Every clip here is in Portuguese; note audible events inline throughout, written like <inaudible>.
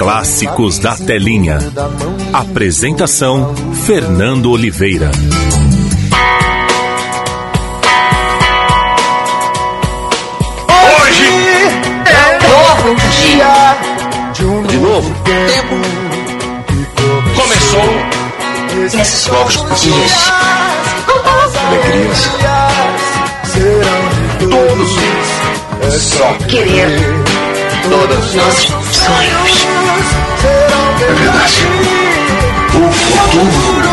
Clássicos da Telinha. Apresentação: Fernando Oliveira. Hoje é um novo dia. De novo, tempo começou. Esses novos dias, alegrias, todos é só querer todos os nossos sonhos. É verdade. O futuro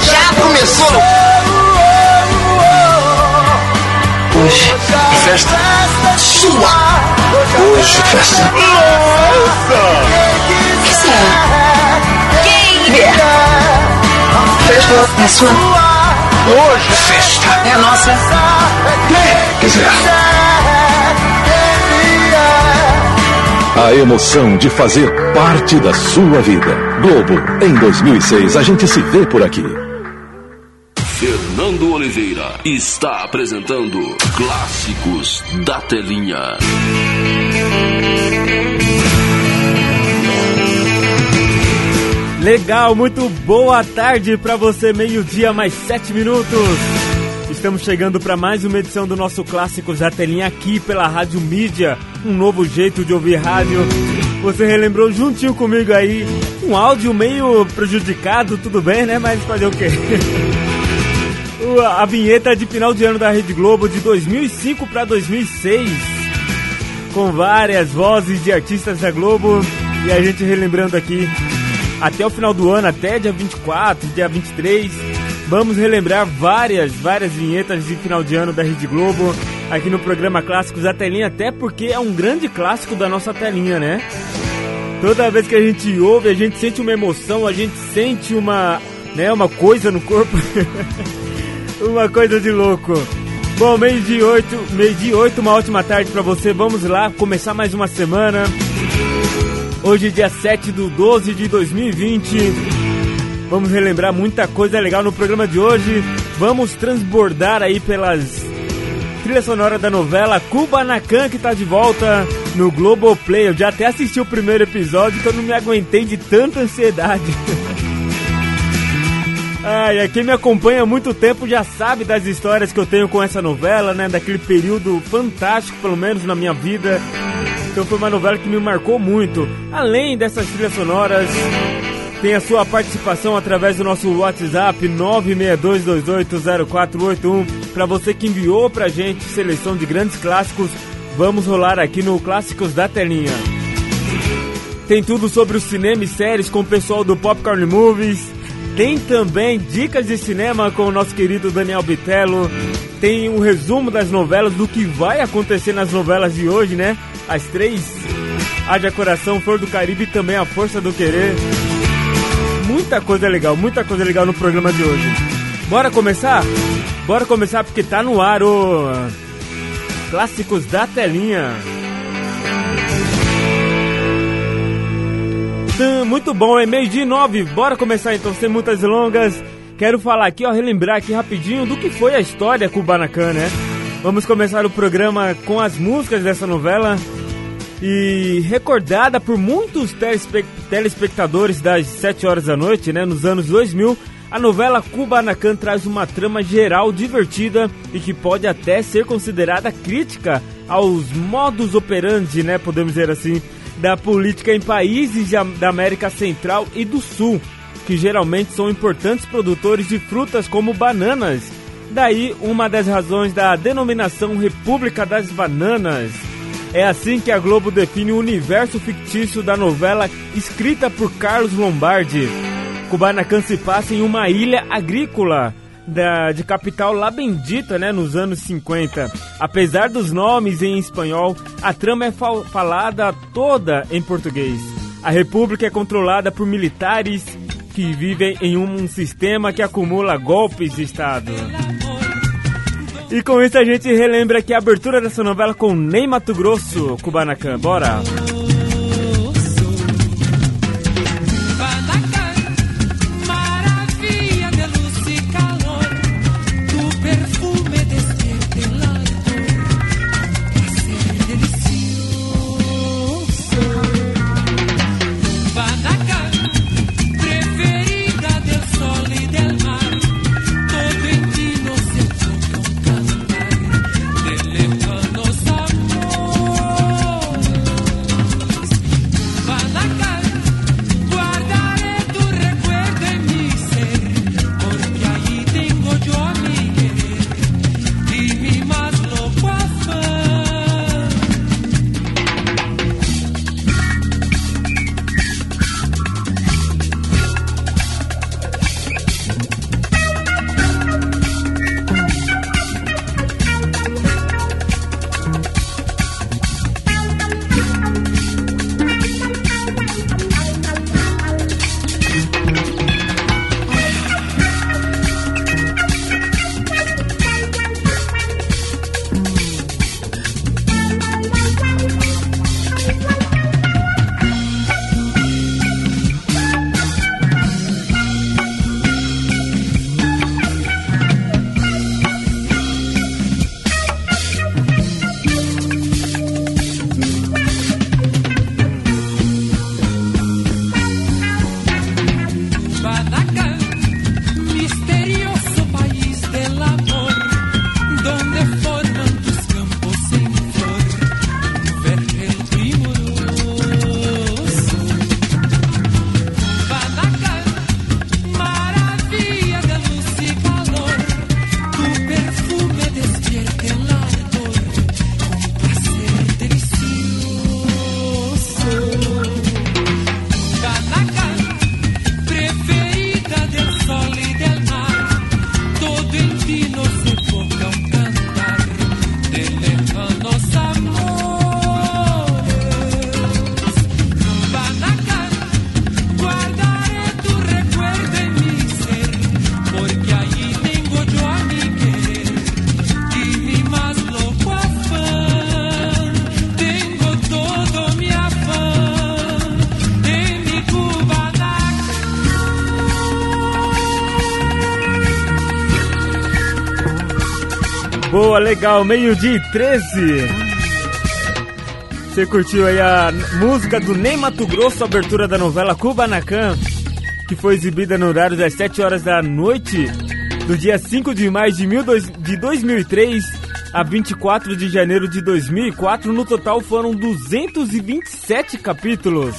já começou. Hoje é festa sua. Hoje é festa nossa. que será? Quem é? Festa É sua? hoje é festa. É nossa? Quem quiser. A emoção de fazer parte da sua vida. Globo, em 2006, a gente se vê por aqui. Fernando Oliveira está apresentando Clássicos da Telinha. Legal, muito boa tarde para você, meio-dia mais sete minutos. Estamos chegando para mais uma edição do nosso Clássicos da Telinha aqui pela Rádio Mídia, um novo jeito de ouvir rádio. Você relembrou juntinho comigo aí um áudio meio prejudicado, tudo bem, né? Mas fazer o quê? <laughs> A vinheta de final de ano da Rede Globo de 2005 para 2006 com várias vozes de artistas da Globo e a gente relembrando aqui até o final do ano, até dia 24, dia 23, vamos relembrar várias, várias vinhetas de final de ano da Rede Globo aqui no programa Clássicos da Telinha, até porque é um grande clássico da nossa telinha, né? Toda vez que a gente ouve, a gente sente uma emoção, a gente sente uma, né, uma coisa no corpo. <laughs> uma coisa de louco. Bom, meio de oito, meio de oito, uma ótima tarde pra você. Vamos lá começar mais uma semana. Hoje, dia 7 do 12 de 2020. Vamos relembrar muita coisa legal no programa de hoje. Vamos transbordar aí pelas trilha sonora da novela Kubanacan que tá de volta no Globoplay. Eu já até assisti o primeiro episódio eu não me aguentei de tanta ansiedade. <laughs> Ai, ai, quem me acompanha há muito tempo já sabe das histórias que eu tenho com essa novela, né? Daquele período fantástico, pelo menos na minha vida. Então foi uma novela que me marcou muito. Além dessas trilhas sonoras, tem a sua participação através do nosso WhatsApp 962280481. Para você que enviou pra gente seleção de grandes clássicos, vamos rolar aqui no Clássicos da Telinha. Tem tudo sobre o cinema e séries com o pessoal do Popcorn Movies. Tem também dicas de cinema com o nosso querido Daniel Bitello. Tem um resumo das novelas, do que vai acontecer nas novelas de hoje, né? As três. Haja Coração, Flor do Caribe e também A Força do Querer. Muita coisa legal, muita coisa legal no programa de hoje. Bora começar? Bora começar porque tá no ar o Clássicos da Telinha. Muito bom, é meio dia e nove. Bora começar então, sem muitas delongas. Quero falar aqui, ó, relembrar aqui rapidinho do que foi a história Kubanacan, né? Vamos começar o programa com as músicas dessa novela. E recordada por muitos telespe- telespectadores das 7 horas da noite, né, nos anos 2000, a novela Kubanacan traz uma trama geral divertida e que pode até ser considerada crítica aos modus operandi, né, podemos dizer assim, da política em países da América Central e do Sul. que geralmente são importantes produtores de frutas como bananas. Daí uma das razões da denominação República das Bananas. É assim que a Globo define o universo fictício da novela escrita por Carlos Lombardi. Kubanacan se passa em uma ilha agrícola da, de capital La Bendita, né, nos anos 50. Apesar dos nomes em espanhol, a trama é fal falada toda em português. A república é controlada por militares que vivem em um sistema que acumula golpes de Estado. E com isso a gente relembra que a abertura dessa novela com Ney Mato Grosso, Kubanacan. Bora! Legal, meio-dia e 13. Você curtiu aí a música do Ney Mato Grosso, abertura da novela Kubanacan, que foi exibida no horário das 7 horas da noite do dia 5 de maio de, mil dois, de 2003 a 24 de janeiro de 2004. No total foram 227 capítulos.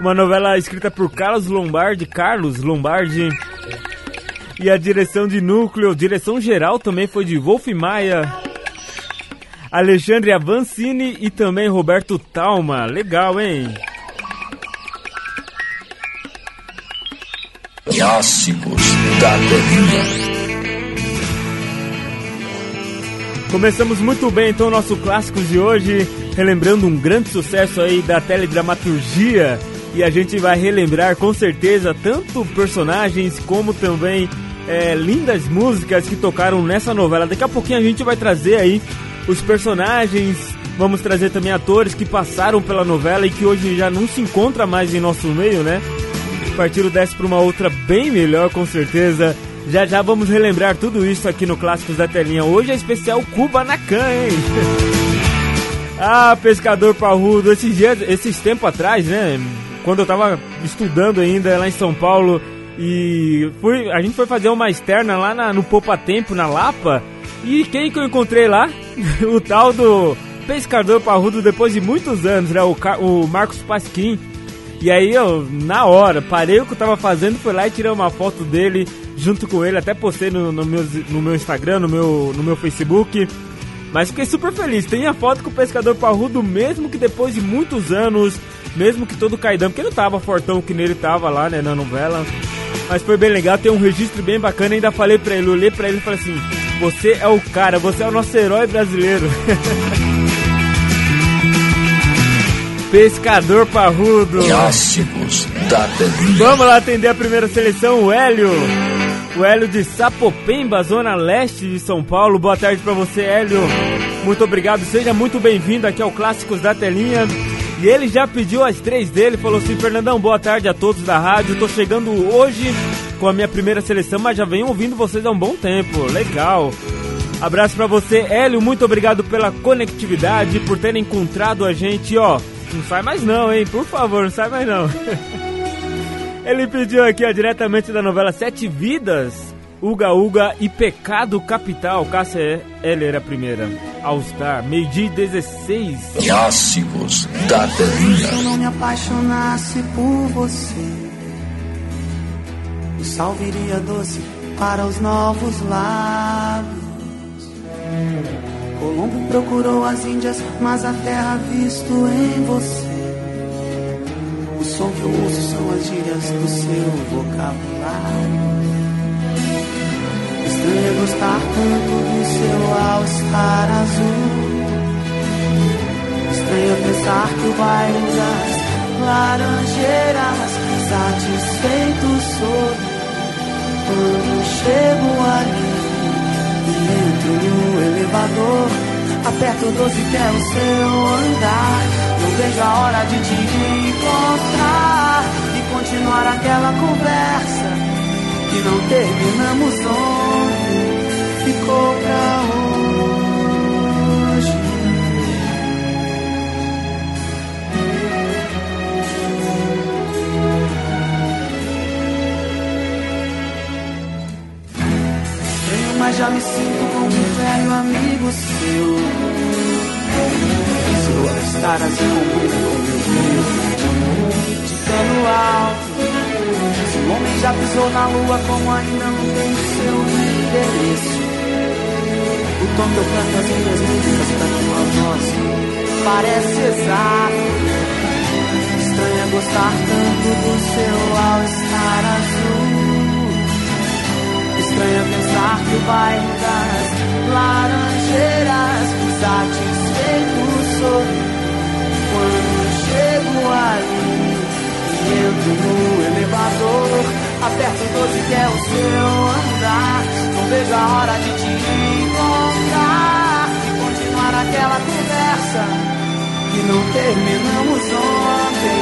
Uma novela escrita por Carlos Lombardi, Carlos Lombardi e a direção de núcleo, direção geral também foi de Wolf Maia, Alexandre Avancini e também Roberto Talma. Legal, hein? Clássicos da. Começamos muito bem então o nosso Clássicos de hoje, relembrando um grande sucesso aí da teledramaturgia. E a gente vai relembrar com certeza tanto personagens como também é, lindas músicas que tocaram nessa novela. Daqui a pouquinho a gente vai trazer aí os personagens, vamos trazer também atores que passaram pela novela e que hoje já não se encontra mais em nosso meio, né? Partiram desce para uma outra bem melhor, com certeza. Já já vamos relembrar tudo isso aqui no Clássicos da Telinha. Hoje é especial Cuba na Can, hein? <laughs> ah, pescador parrudo. Esses dias, esses tempos atrás, né? Quando eu tava estudando ainda lá em São Paulo, e fui, a gente foi fazer uma externa lá na, no Poupa Tempo, na Lapa. E quem que eu encontrei lá? <laughs> o tal do pescador parrudo depois de muitos anos, né? O, o Marcos Pasquim. E aí eu, na hora, parei o que eu tava fazendo, fui lá e tirei uma foto dele junto com ele, até postei no, no, meu, no meu Instagram, no meu, no meu Facebook. Mas fiquei super feliz. Tem a foto com o pescador parrudo, mesmo que depois de muitos anos, mesmo que todo caidão, porque não tava fortão que nele tava lá, né, na novela. Mas foi bem legal, tem um registro bem bacana. Ainda falei pra ele, olhei pra ele e falei assim: Você é o cara, você é o nosso herói brasileiro. <laughs> Pescador Parrudo. Clássicos da telinha. Vamos lá atender a primeira seleção, o Hélio. O Hélio de Sapopemba, zona leste de São Paulo. Boa tarde para você, Hélio. Muito obrigado, seja muito bem-vindo aqui ao Clássicos da Telinha. E ele já pediu as três dele, falou assim: Fernandão, boa tarde a todos da rádio. Tô chegando hoje com a minha primeira seleção, mas já venho ouvindo vocês há um bom tempo. Legal. Abraço para você, Hélio. Muito obrigado pela conectividade, por ter encontrado a gente, ó. Não sai mais não, hein? Por favor, não sai mais não. <laughs> Ele pediu aqui, ó, diretamente da novela Sete Vidas, Uga Uga e Pecado Capital. Cássia Heller, a primeira. All Star, meio-dia 16. Clássicos da telinha. Se eu não me apaixonasse por você, o sal viria doce para os novos lábios. Colombo procurou as Índias, mas a terra visto em você. O som que eu ouço são as gírias do seu vocabulário. Gostar tanto do seu all-star azul. Estranho pensar que o bairro das laranjeiras satisfeito sou quando chego ali Entro no elevador, aperto o 12 que é o seu andar. Não vejo a hora de te encontrar e continuar aquela conversa que não terminamos ontem. Ficou pra hoje. mas já me sinto como um velho amigo seu. Se eu estar assim com meu Deus, de alto. Se o homem já pisou na lua, como ainda não tem seu endereço. O tom que eu canto as minhas músicas pra tua voz parece exato. Estranha gostar tanto do seu ao estar azul. Estranha pensar que o bairro das laranjeiras satisfeito sou quando chego ali e entro no elevador. Aperto o 12 que é o seu andar. Não vejo que não terminamos ontem.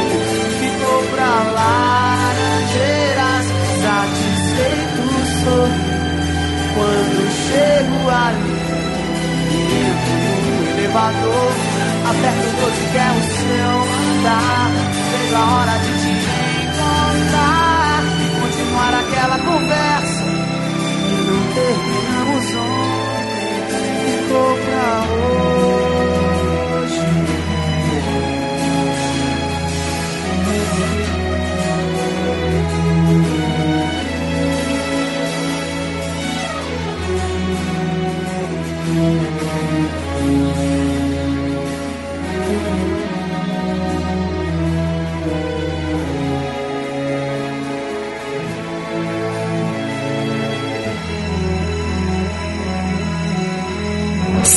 Ficou pra laranjeiras satisfeito quando chego ali entro no elevador, aperto o 12 que é o seu andar. Vejo a hora de te encontrar e continuar aquela conversa que não terminamos ontem. Ficou pra hoje.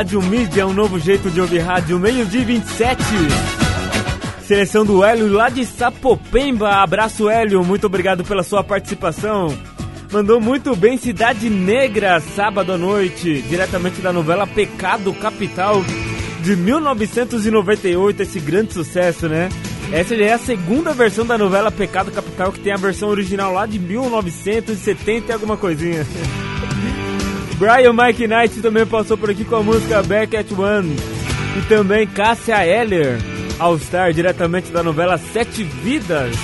Rádio Mídia, um novo jeito de ouvir rádio, meio-dia e 27. Seleção do Hélio lá de Sapopemba. Abraço, Hélio, muito obrigado pela sua participação. Mandou muito bem Cidade Negra, sábado à noite, diretamente da novela Pecado Capital, de 1998, esse grande sucesso, né? Essa já é a segunda versão da novela Pecado Capital, que tem a versão original lá de 1970 e alguma coisinha. <laughs> Brian Mike Knight também passou por aqui com a música Back at One. E também Cássia Eller, All Star, diretamente da novela Sete Vidas.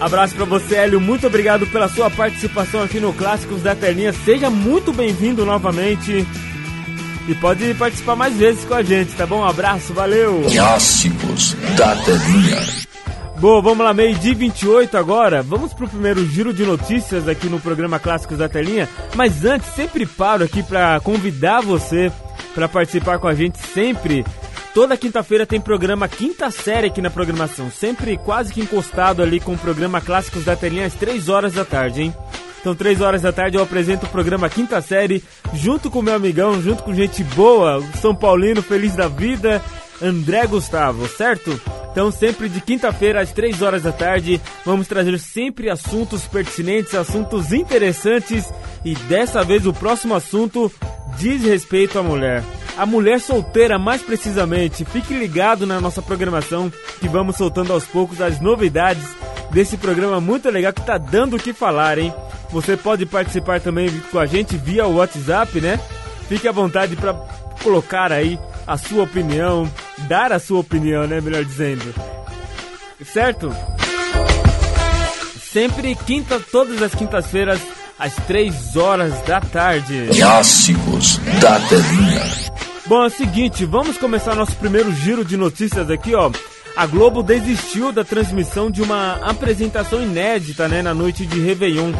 Abraço pra você, Hélio. Muito obrigado pela sua participação aqui no Clássicos da Telinha. Seja muito bem-vindo novamente. E pode participar mais vezes com a gente, tá bom? Um abraço, valeu! Clássicos da Telinha. Bom, vamos lá, meio-dia 28 agora. Vamos pro primeiro giro de notícias aqui no programa Clássicos da Telinha. Mas antes, sempre paro aqui para convidar você para participar com a gente sempre. Toda quinta-feira tem programa Quinta Série aqui na programação. Sempre quase que encostado ali com o programa Clássicos da Telinha às 3 horas da tarde, hein? Então, 3 horas da tarde eu apresento o programa Quinta Série junto com meu amigão, junto com gente boa, São Paulino feliz da vida, André Gustavo, certo? Então, sempre de quinta-feira às 3 horas da tarde, vamos trazer sempre assuntos pertinentes, assuntos interessantes e dessa vez o próximo assunto diz respeito à mulher. A mulher solteira, mais precisamente. Fique ligado na nossa programação que vamos soltando aos poucos as novidades desse programa muito legal que tá dando o que falar, hein? Você pode participar também com a gente via WhatsApp, né? Fique à vontade para colocar aí a sua opinião, dar a sua opinião, né? Melhor dizendo. Certo? Sempre quinta, todas as quintas-feiras, às 3 horas da tarde. Clássicos da Telinha. Bom, é o seguinte, vamos começar nosso primeiro giro de notícias aqui, ó. A Globo desistiu da transmissão de uma apresentação inédita, né, na noite de Réveillon.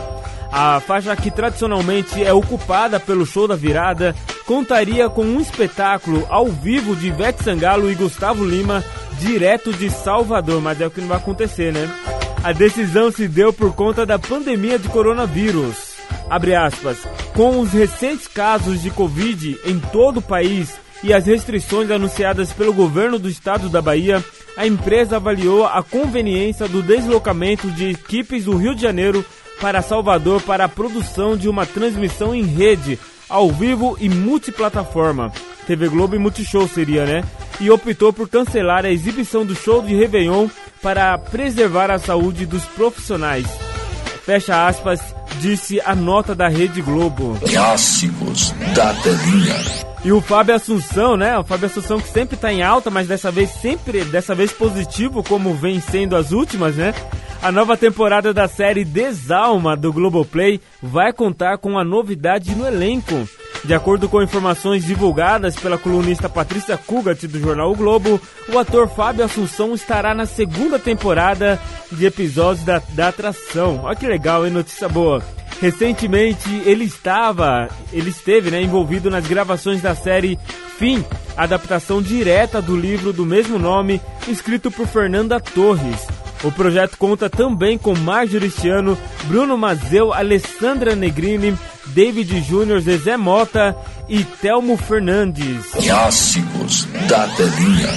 A faixa que tradicionalmente é ocupada pelo show da virada contaria com um espetáculo ao vivo de Ivete Sangalo e Gustavo Lima, direto de Salvador, mas é o que não vai acontecer, né? A decisão se deu por conta da pandemia de coronavírus. Aspas. Com os recentes casos de Covid em todo o país e as restrições anunciadas pelo governo do estado da Bahia, a empresa avaliou a conveniência do deslocamento de equipes do Rio de Janeiro para Salvador para a produção de uma transmissão em rede, ao vivo e multiplataforma. TV Globo e Multishow seria, né? E optou por cancelar a exibição do show de Réveillon para preservar a saúde dos profissionais. Fecha aspas, disse a nota da Rede Globo. Clássicos da Telinha. E o Fábio Assunção, né? O Fábio Assunção que sempre tá em alta, mas dessa vez sempre, dessa vez positivo, como vem sendo as últimas, né? A nova temporada da série Desalma do Globoplay vai contar com uma novidade no elenco. De acordo com informações divulgadas pela colunista Patrícia Kugat do jornal O Globo, o ator Fábio Assunção estará na segunda temporada de episódios da, da atração. Olha que legal, hein? Notícia boa. Recentemente ele estava, ele esteve né, envolvido nas gravações da série Fim, adaptação direta do livro do mesmo nome, escrito por Fernanda Torres. O projeto conta também com Marjorie Cristiano, Bruno Mazeu, Alessandra Negrini, David Júnior, Zezé Mota e Telmo Fernandes. Clássicos da telinha.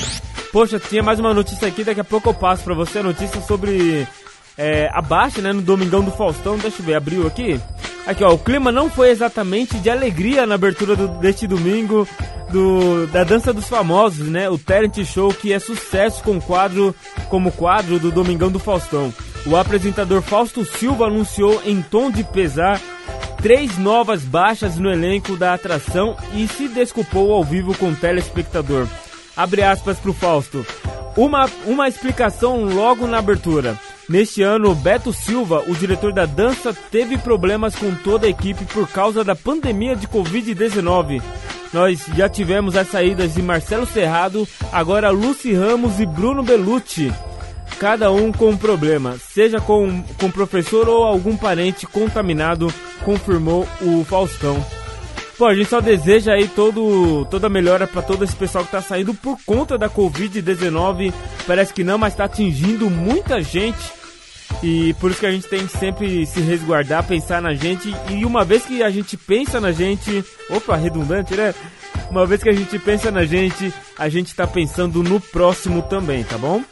Poxa, tinha mais uma notícia aqui, daqui a pouco eu passo para você a notícia sobre é, abaixo, né, no Domingão do Faustão. Deixa eu ver, abriu aqui. Aqui, ó, o clima não foi exatamente de alegria na abertura do, deste domingo do, da Dança dos Famosos, né? O Talent Show que é sucesso com quadro, como quadro do Domingão do Faustão. O apresentador Fausto Silva anunciou em tom de pesar três novas baixas no elenco da atração e se desculpou ao vivo com o telespectador. Abre aspas pro Fausto. Uma, uma explicação logo na abertura. Neste ano, Beto Silva, o diretor da dança, teve problemas com toda a equipe por causa da pandemia de Covid-19. Nós já tivemos as saídas de Marcelo Serrado, agora Lucy Ramos e Bruno Belucci. Cada um com um problema, seja com, com professor ou algum parente contaminado, confirmou o Faustão. Pô, a gente só deseja aí todo, toda melhora para todo esse pessoal que tá saindo por conta da Covid-19. Parece que não, mas tá atingindo muita gente. E por isso que a gente tem que sempre se resguardar, pensar na gente. E uma vez que a gente pensa na gente. Opa, redundante, né? Uma vez que a gente pensa na gente, a gente tá pensando no próximo também, tá bom?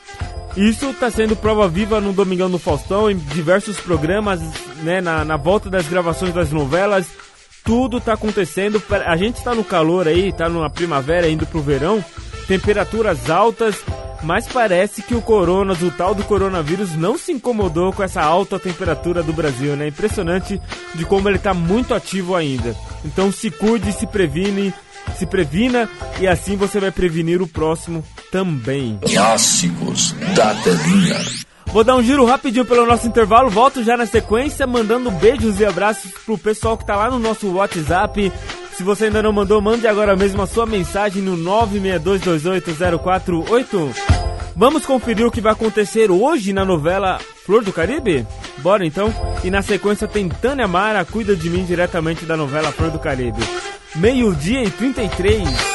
Isso está sendo prova viva no Domingão do Faustão, em diversos programas, né, na, na volta das gravações das novelas. Tudo está acontecendo. A gente está no calor aí, está na primavera, indo pro verão. Temperaturas altas mas parece que o corona, o tal do coronavírus, não se incomodou com essa alta temperatura do Brasil, né? Impressionante de como ele está muito ativo ainda. Então se cuide, se previne, se previna e assim você vai prevenir o próximo também. Clássicos da telinha. Vou dar um giro rapidinho pelo nosso intervalo, volto já na sequência, mandando beijos e abraços pro pessoal que tá lá no nosso WhatsApp, se você ainda não mandou, mande agora mesmo a sua mensagem no 962280481. Vamos conferir o que vai acontecer hoje na novela Flor do Caribe? Bora então? E na sequência tem Tânia Mara, cuida de mim diretamente da novela Flor do Caribe. Meio-dia e 33.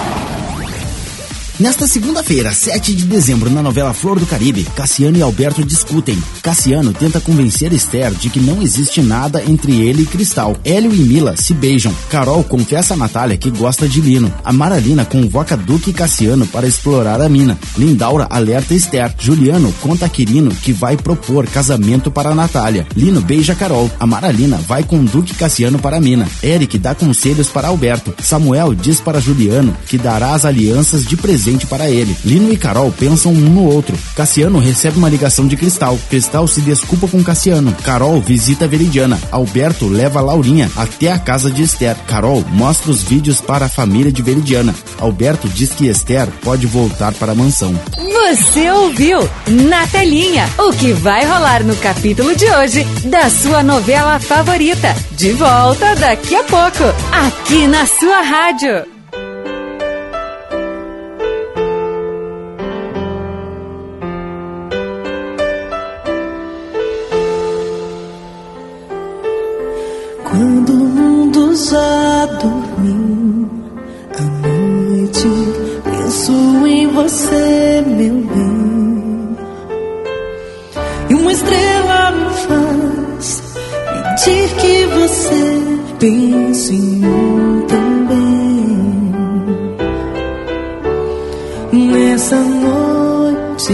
Nesta segunda-feira, 7 de dezembro, na novela Flor do Caribe, Cassiano e Alberto discutem. Cassiano tenta convencer Esther de que não existe nada entre ele e Cristal. Hélio e Mila se beijam. Carol confessa a Natália que gosta de Lino. A Maralina convoca Duque e Cassiano para explorar a mina. Lindaura alerta Esther. Juliano conta a Quirino que vai propor casamento para Natália. Lino beija Carol. A Maralina vai com Duque e Cassiano para a mina. Eric dá conselhos para Alberto. Samuel diz para Juliano que dará as alianças de presente presente para ele. Lino e Carol pensam um no outro. Cassiano recebe uma ligação de Cristal. Cristal se desculpa com Cassiano. Carol visita Veridiana. Alberto leva Laurinha até a casa de Esther. Carol mostra os vídeos para a família de Veridiana. Alberto diz que Esther pode voltar para a mansão. Você ouviu na telinha o que vai rolar no capítulo de hoje da sua novela favorita. De volta daqui a pouco, aqui na sua rádio. Já dormiu à noite, penso em você, meu bem. E uma estrela me faz pedir que você pense em mim também. Nessa noite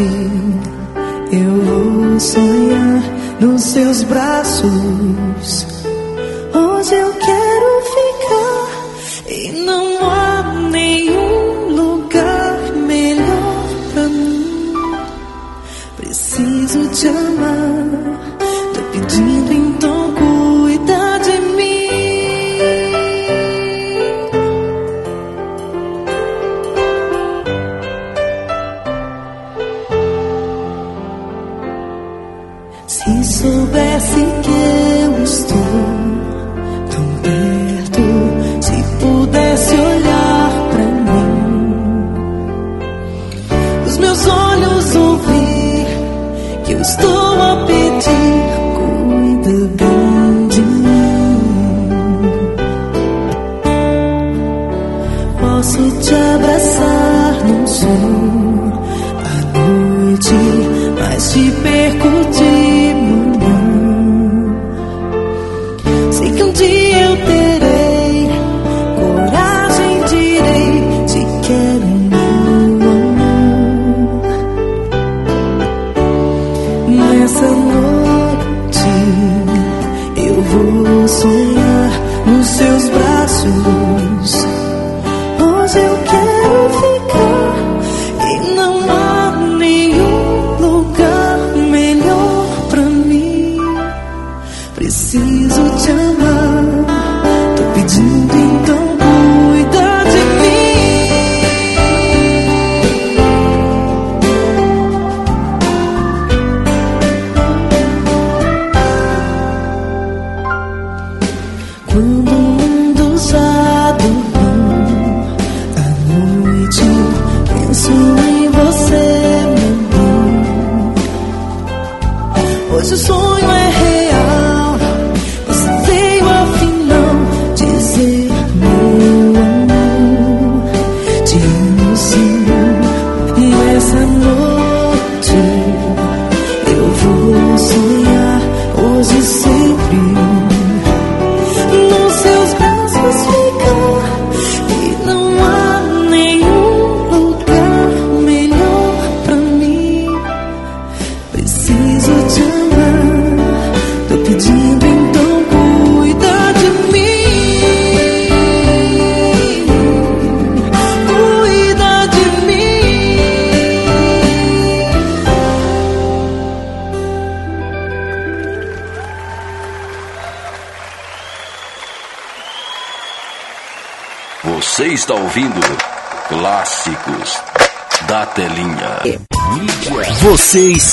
eu vou sonhar nos seus braços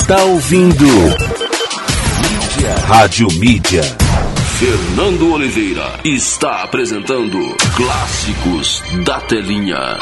está ouvindo Mídia. Rádio Mídia. Fernando Oliveira está apresentando Clássicos da Telinha.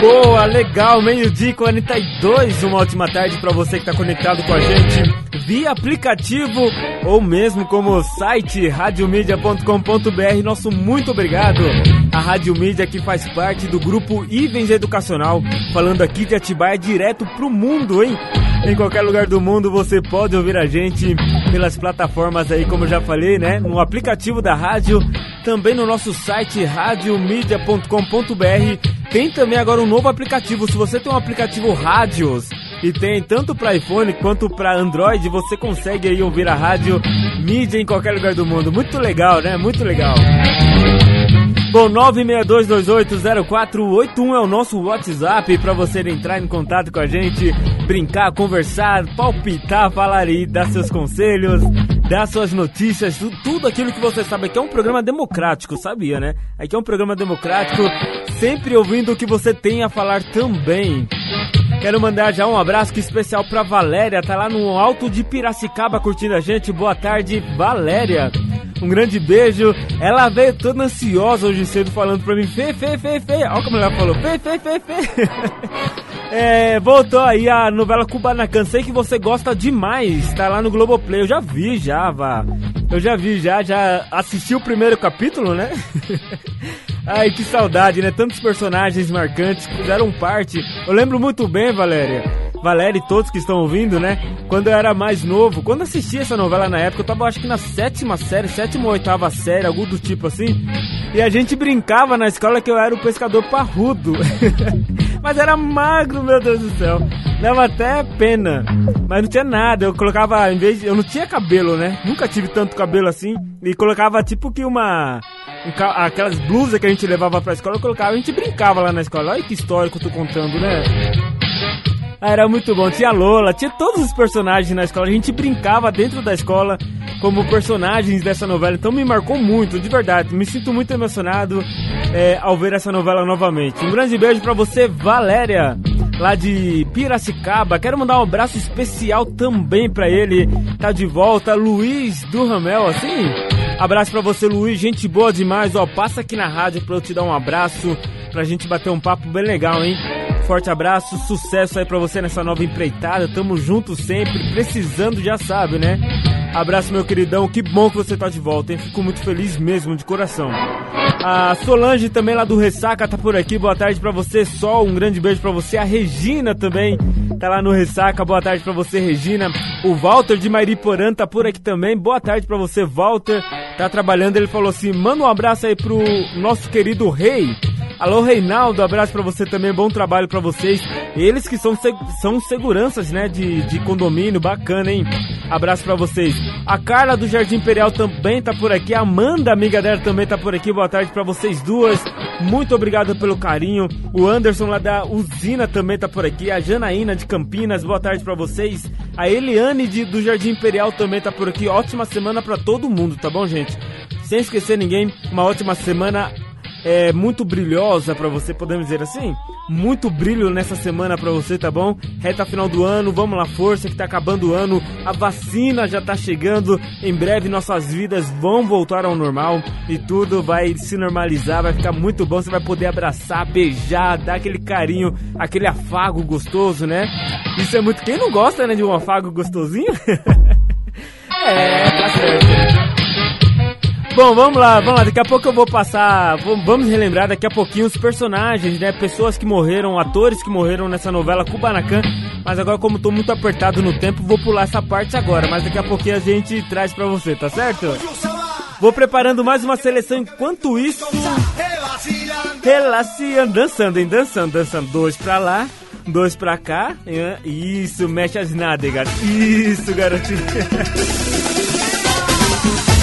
Boa, legal, meio-dia e 42, uma ótima tarde para você que está conectado com a gente via aplicativo ou mesmo como o site radiomedia.com.br. Nosso muito obrigado à Rádio Mídia que faz parte do grupo Ivens Educacional, falando aqui de Atibaia direto pro mundo, hein? Em qualquer lugar do mundo você pode ouvir a gente pelas plataformas aí, como eu já falei, né? No aplicativo da rádio, também no nosso site radiomedia.com.br. Tem também agora um novo aplicativo. Se você tem um aplicativo Rádios e tem tanto para iPhone quanto para Android, você consegue aí ouvir a rádio mídia em qualquer lugar do mundo. Muito legal, né? Muito legal. Bom, 962280481 é o nosso WhatsApp para você entrar em contato com a gente, brincar, conversar, palpitar, falar e dar seus conselhos, dar suas notícias, tu- tudo aquilo que você sabe. Aqui é um programa democrático, sabia, né? Aqui é um programa democrático, sempre ouvindo o que você tem a falar também. Quero mandar já um abraço especial pra Valéria, tá lá no alto de Piracicaba curtindo a gente. Boa tarde, Valéria. Um grande beijo. Ela veio toda ansiosa hoje cedo falando pra mim, Fê, Fê, Fê, Fê. Olha como ela falou, Fê, Fê, Fê, Fê. <laughs> É, voltou aí a novela Kubanacan. Sei que você gosta demais. Tá lá no Globoplay. Eu já vi, já, vá. Eu já vi, já, já assisti o primeiro capítulo, né? <laughs> Ai, que saudade, né? Tantos personagens marcantes que fizeram parte. Eu lembro muito bem, Valéria. Valéria e todos que estão ouvindo, né? Quando eu era mais novo, quando assisti essa novela na época, eu tava acho que na sétima série, sétima ou oitava série, algo do tipo assim. E a gente brincava na escola que eu era o pescador parrudo. <laughs> Mas era magro, meu Deus do céu. Dava até pena. Mas não tinha nada. Eu colocava, em vez de. Eu não tinha cabelo, né? Nunca tive tanto cabelo assim. E colocava tipo que uma. um aquelas blusas que a gente levava pra escola, eu colocava. A gente brincava lá na escola. Olha que história que eu tô contando, né? Ah, Era muito bom. Tinha Lola, tinha todos os personagens na escola. A gente brincava dentro da escola como personagens dessa novela. Então me marcou muito, de verdade. Me sinto muito emocionado é, ao ver essa novela novamente. Um grande beijo pra você, Valéria, lá de Piracicaba. Quero mandar um abraço especial também pra ele. Tá de volta, Luiz do Ramel, assim. Abraço pra você, Luiz. Gente boa demais. Ó, passa aqui na rádio pra eu te dar um abraço. Pra gente bater um papo bem legal, hein? Forte abraço, sucesso aí pra você nessa nova empreitada. Tamo junto sempre, precisando, já sabe, né? Abraço, meu queridão. Que bom que você tá de volta, hein? Fico muito feliz mesmo, de coração. A Solange também lá do Ressaca tá por aqui. Boa tarde para você, Sol. Um grande beijo para você. A Regina também tá lá no Ressaca. Boa tarde para você, Regina. O Walter de Mairiporã tá por aqui também. Boa tarde para você, Walter. Tá trabalhando. Ele falou assim: manda um abraço aí pro nosso querido Rei. Alô, Reinaldo, abraço para você também, bom trabalho para vocês. Eles que são, são seguranças, né, de, de condomínio, bacana, hein? Abraço para vocês. A Carla do Jardim Imperial também tá por aqui, a Amanda, amiga dela, também tá por aqui. Boa tarde para vocês duas. Muito obrigado pelo carinho. O Anderson lá da usina também tá por aqui. A Janaína de Campinas, boa tarde para vocês. A Eliane de, do Jardim Imperial também tá por aqui. Ótima semana para todo mundo, tá bom, gente? Sem esquecer ninguém, uma ótima semana é, muito brilhosa para você, podemos dizer assim? Muito brilho nessa semana para você, tá bom? Reta final do ano, vamos lá, força que tá acabando o ano, a vacina já tá chegando, em breve nossas vidas vão voltar ao normal e tudo vai se normalizar, vai ficar muito bom, você vai poder abraçar, beijar, dar aquele carinho, aquele afago gostoso, né? Isso é muito. Quem não gosta, né, de um afago gostosinho? <laughs> é, tá certo. Bom, vamos lá, vamos lá. Daqui a pouco eu vou passar. Vamos relembrar daqui a pouquinho os personagens, né? Pessoas que morreram, atores que morreram nessa novela Kubanacan. Mas agora, como tô muito apertado no tempo, vou pular essa parte agora. Mas daqui a pouquinho a gente traz pra você, tá certo? Vou preparando mais uma seleção enquanto isso. Relacian, dançando, hein? Dançando, dançando. Dois pra lá, dois pra cá. Isso, mexe as nádegas. Isso, garotinho. <laughs>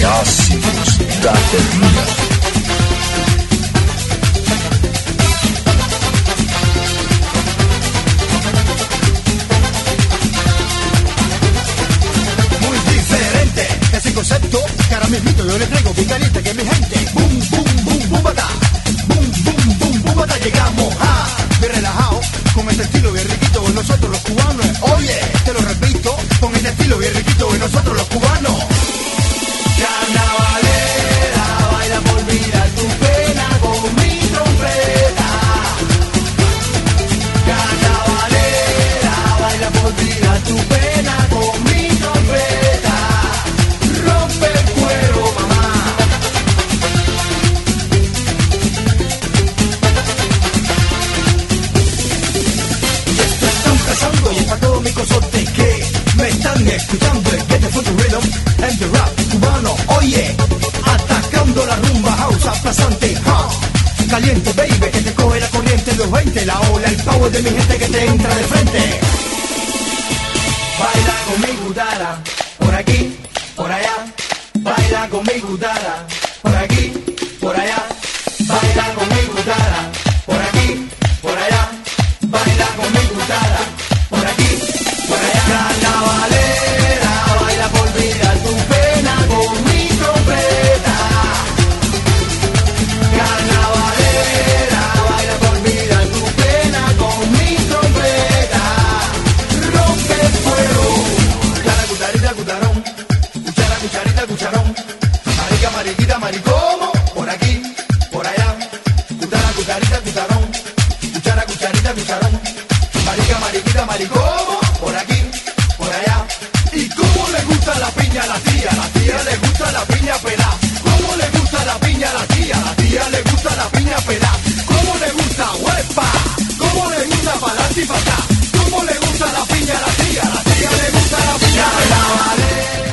da telinha. ese concepto que ahora mismito yo le traigo bien caliente que mi gente boom boom boom boom bata boom boom boom boom bata llegamos a bien relajado con este estilo bien riquito de nosotros los cubanos oye te lo repito con este estilo bien riquito de nosotros los cubanos Caliente, baby, que te coge la corriente los 20. La ola, el power de mi gente que te entra de frente. Baila con mi por aquí, por allá. Baila con mi por aquí, por allá. Baila con mi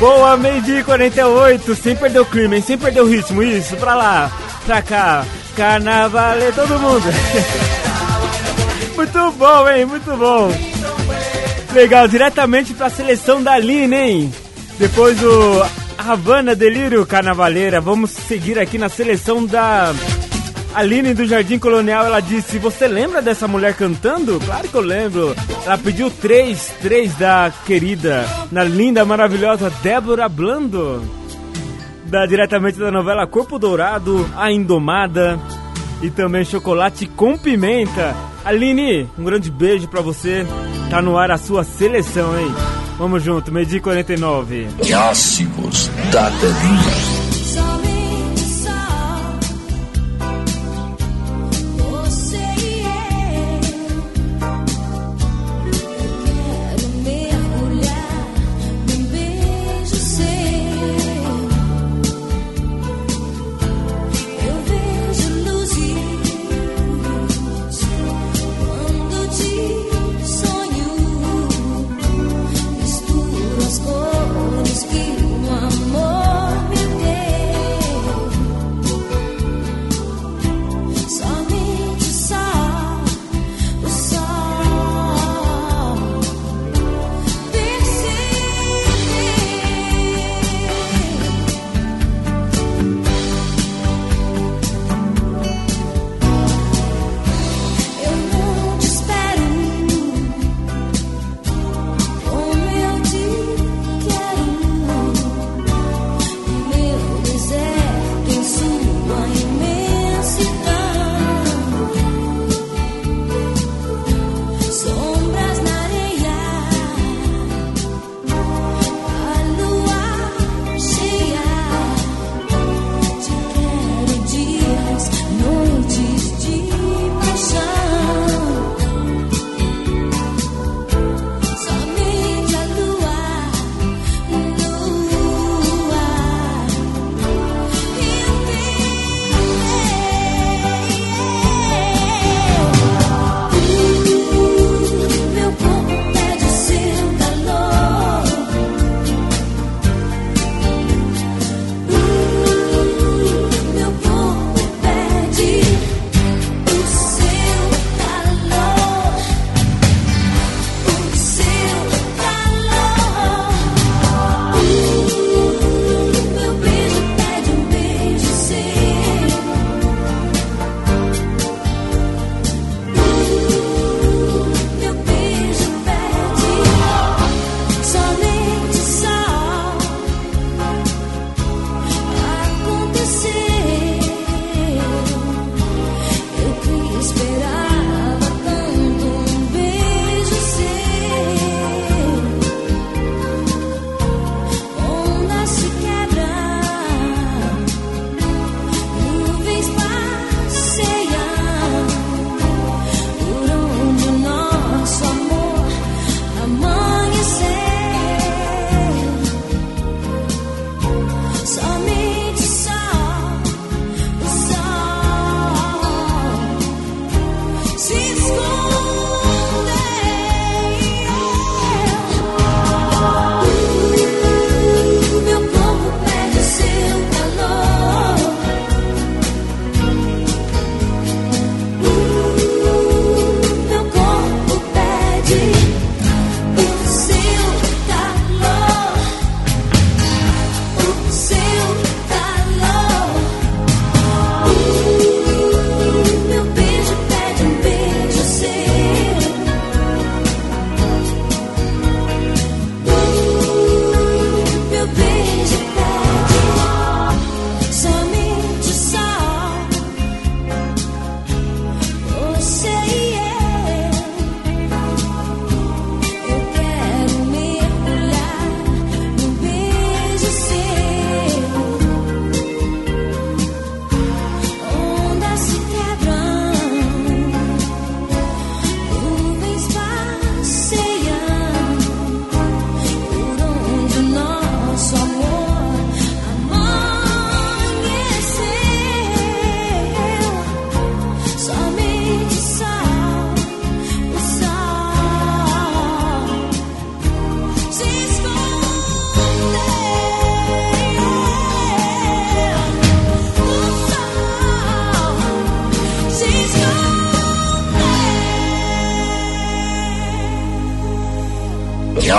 Boa, meio-dia e 48, sem perder o clima, hein? sem perder o ritmo, isso, pra lá, pra cá, carnaval, todo mundo. <laughs> Muito bom, hein? Muito bom. Legal, diretamente pra seleção da Aline, hein? Depois do Havana Delírio Carnavaleira, vamos seguir aqui na seleção da Aline do Jardim Colonial. Ela disse: Você lembra dessa mulher cantando? Claro que eu lembro. Ela pediu três, três da querida, na linda, maravilhosa Débora Blando. Da, diretamente da novela Corpo Dourado, A Indomada e também Chocolate com Pimenta. Aline, um grande beijo pra você. Tá no ar a sua seleção, hein? Vamos junto, Medi 49. Clássicos da telinha.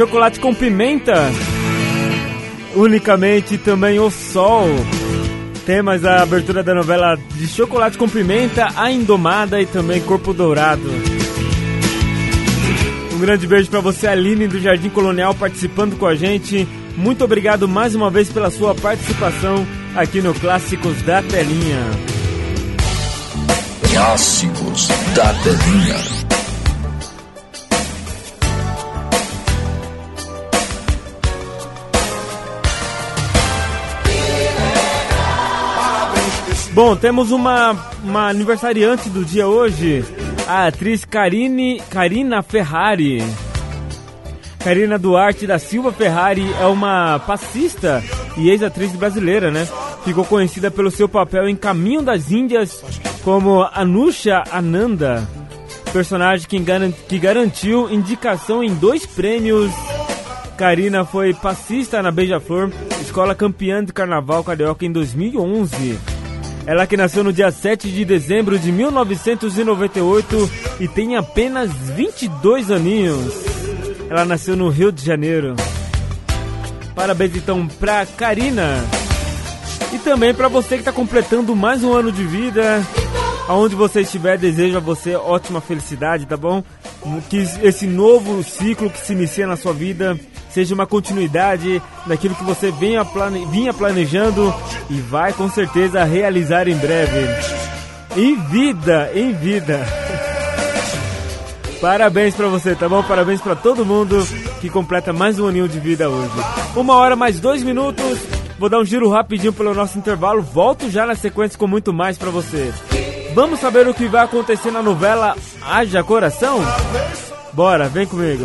Chocolate com pimenta. Unicamente também o sol. Temas da abertura da novela de Chocolate com Pimenta, A Indomada e também Corpo Dourado. Um grande beijo para você, Aline do Jardim Colonial, participando com a gente. Muito obrigado mais uma vez pela sua participação aqui no Clássicos da Telinha. Clássicos da Telinha. Bom, temos uma, uma aniversariante do dia hoje, a atriz Karine, Karina Ferrari. Karina Duarte da Silva Ferrari é uma passista e ex-atriz brasileira, né? Ficou conhecida pelo seu papel em Caminho das Índias como Anusha Ananda, personagem que, garan- que garantiu indicação em dois prêmios. Karina foi passista na Beija-Flor, escola campeã de carnaval carioca em 2011. Ela que nasceu no dia 7 de dezembro de 1998 e tem apenas 22 aninhos. Ela nasceu no Rio de Janeiro. Parabéns então pra Karina. E também pra você que tá completando mais um ano de vida. Aonde você estiver, desejo a você ótima felicidade, tá bom? Que esse novo ciclo que se inicia na sua vida seja uma continuidade daquilo que você venha plane- vinha planejando e vai com certeza realizar em breve. Em vida, em vida. <laughs> Parabéns pra você, tá bom? Parabéns pra todo mundo que completa mais um aninho de vida hoje. Uma hora mais dois minutos. Vou dar um giro rapidinho pelo nosso intervalo. Volto já na sequência com muito mais pra você. Vamos saber o que vai acontecer na novela Haja Coração? Bora, vem comigo.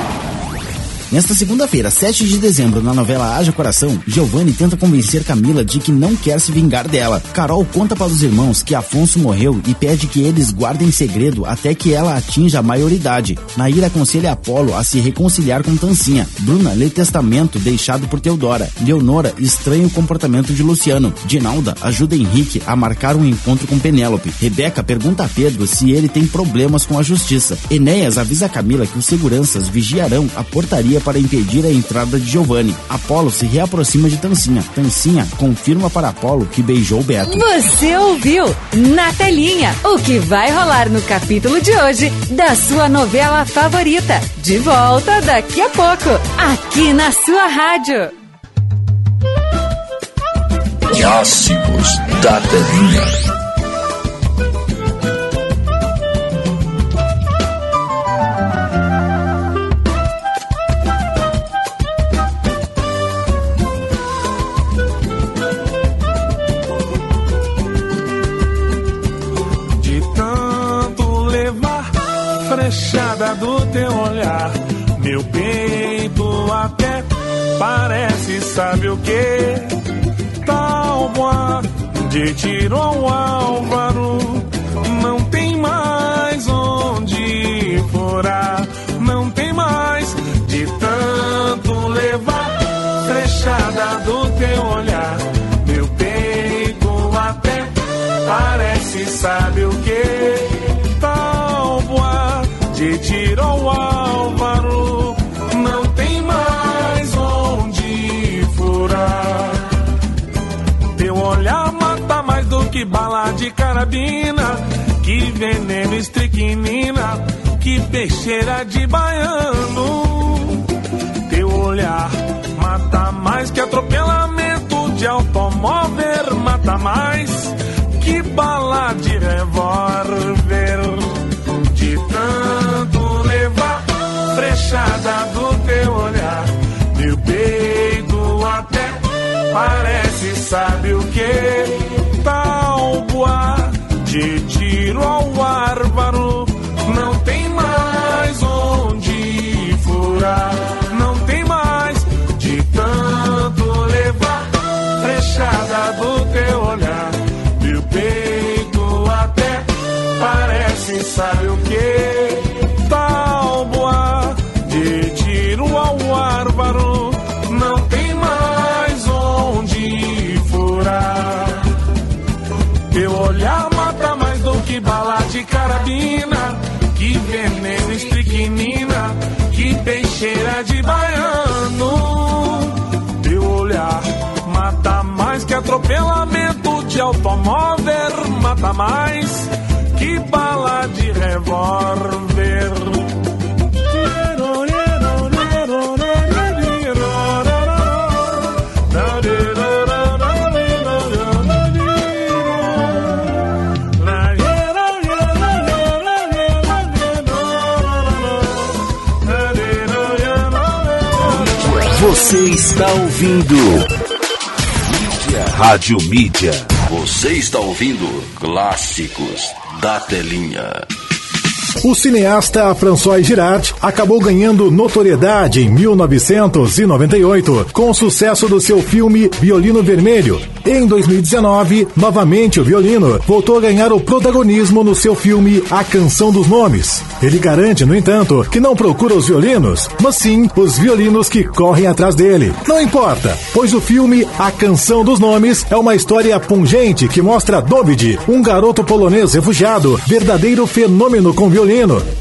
Nesta segunda-feira, 7 de dezembro, na novela Haja Coração, Giovanni tenta convencer Camila de que não quer se vingar dela. Carol conta para os irmãos que Afonso morreu e pede que eles guardem segredo até que ela atinja a maioridade. Nair aconselha Apolo a se reconciliar com Tancinha. Bruna lê testamento deixado por Teodora. Leonora estranha o comportamento de Luciano. Dinalda ajuda Henrique a marcar um encontro com Penélope. Rebeca pergunta a Pedro se ele tem problemas com a justiça. Enéas avisa Camila que os seguranças vigiarão a portaria para impedir a entrada de Giovanni. Apolo se reaproxima de Tancinha. Tancinha confirma para Apolo que beijou Beto. Você ouviu na telinha o que vai rolar no capítulo de hoje da sua novela favorita. De volta daqui a pouco, aqui na sua rádio. Clássicos da Telinha. Frechada do teu olhar, meu peito até parece, sabe o que? Talma de tiro ao álvaro, não tem mais onde furar, não tem mais de tanto levar frechada do teu olhar, meu peito até parece, sabe o que? Carabina, que veneno estricnina, que peixeira de baiano. Teu olhar mata mais que atropelamento de automóvel, mata mais que bala de revólver. De tanto levar frechada do teu olhar, meu peito até parece sabe o que? Tal boa de tiro ao bárbaro, não tem mais onde furar, não tem mais de tanto levar frechada do teu olhar, meu peito até parece sabe o que? De carabina, que veneno estricnina, que peixeira de baiano. Teu olhar mata mais que atropelamento de automóvel, mata mais que bala de revólver. Você está ouvindo Mídia. Rádio Mídia. Você está ouvindo Clássicos da Telinha. O cineasta François Girard acabou ganhando notoriedade em 1998 com o sucesso do seu filme Violino Vermelho. Em 2019, novamente o violino voltou a ganhar o protagonismo no seu filme A Canção dos Nomes. Ele garante, no entanto, que não procura os violinos, mas sim os violinos que correm atrás dele. Não importa, pois o filme A Canção dos Nomes é uma história pungente que mostra Dovid, um garoto polonês refugiado, verdadeiro fenômeno com violino.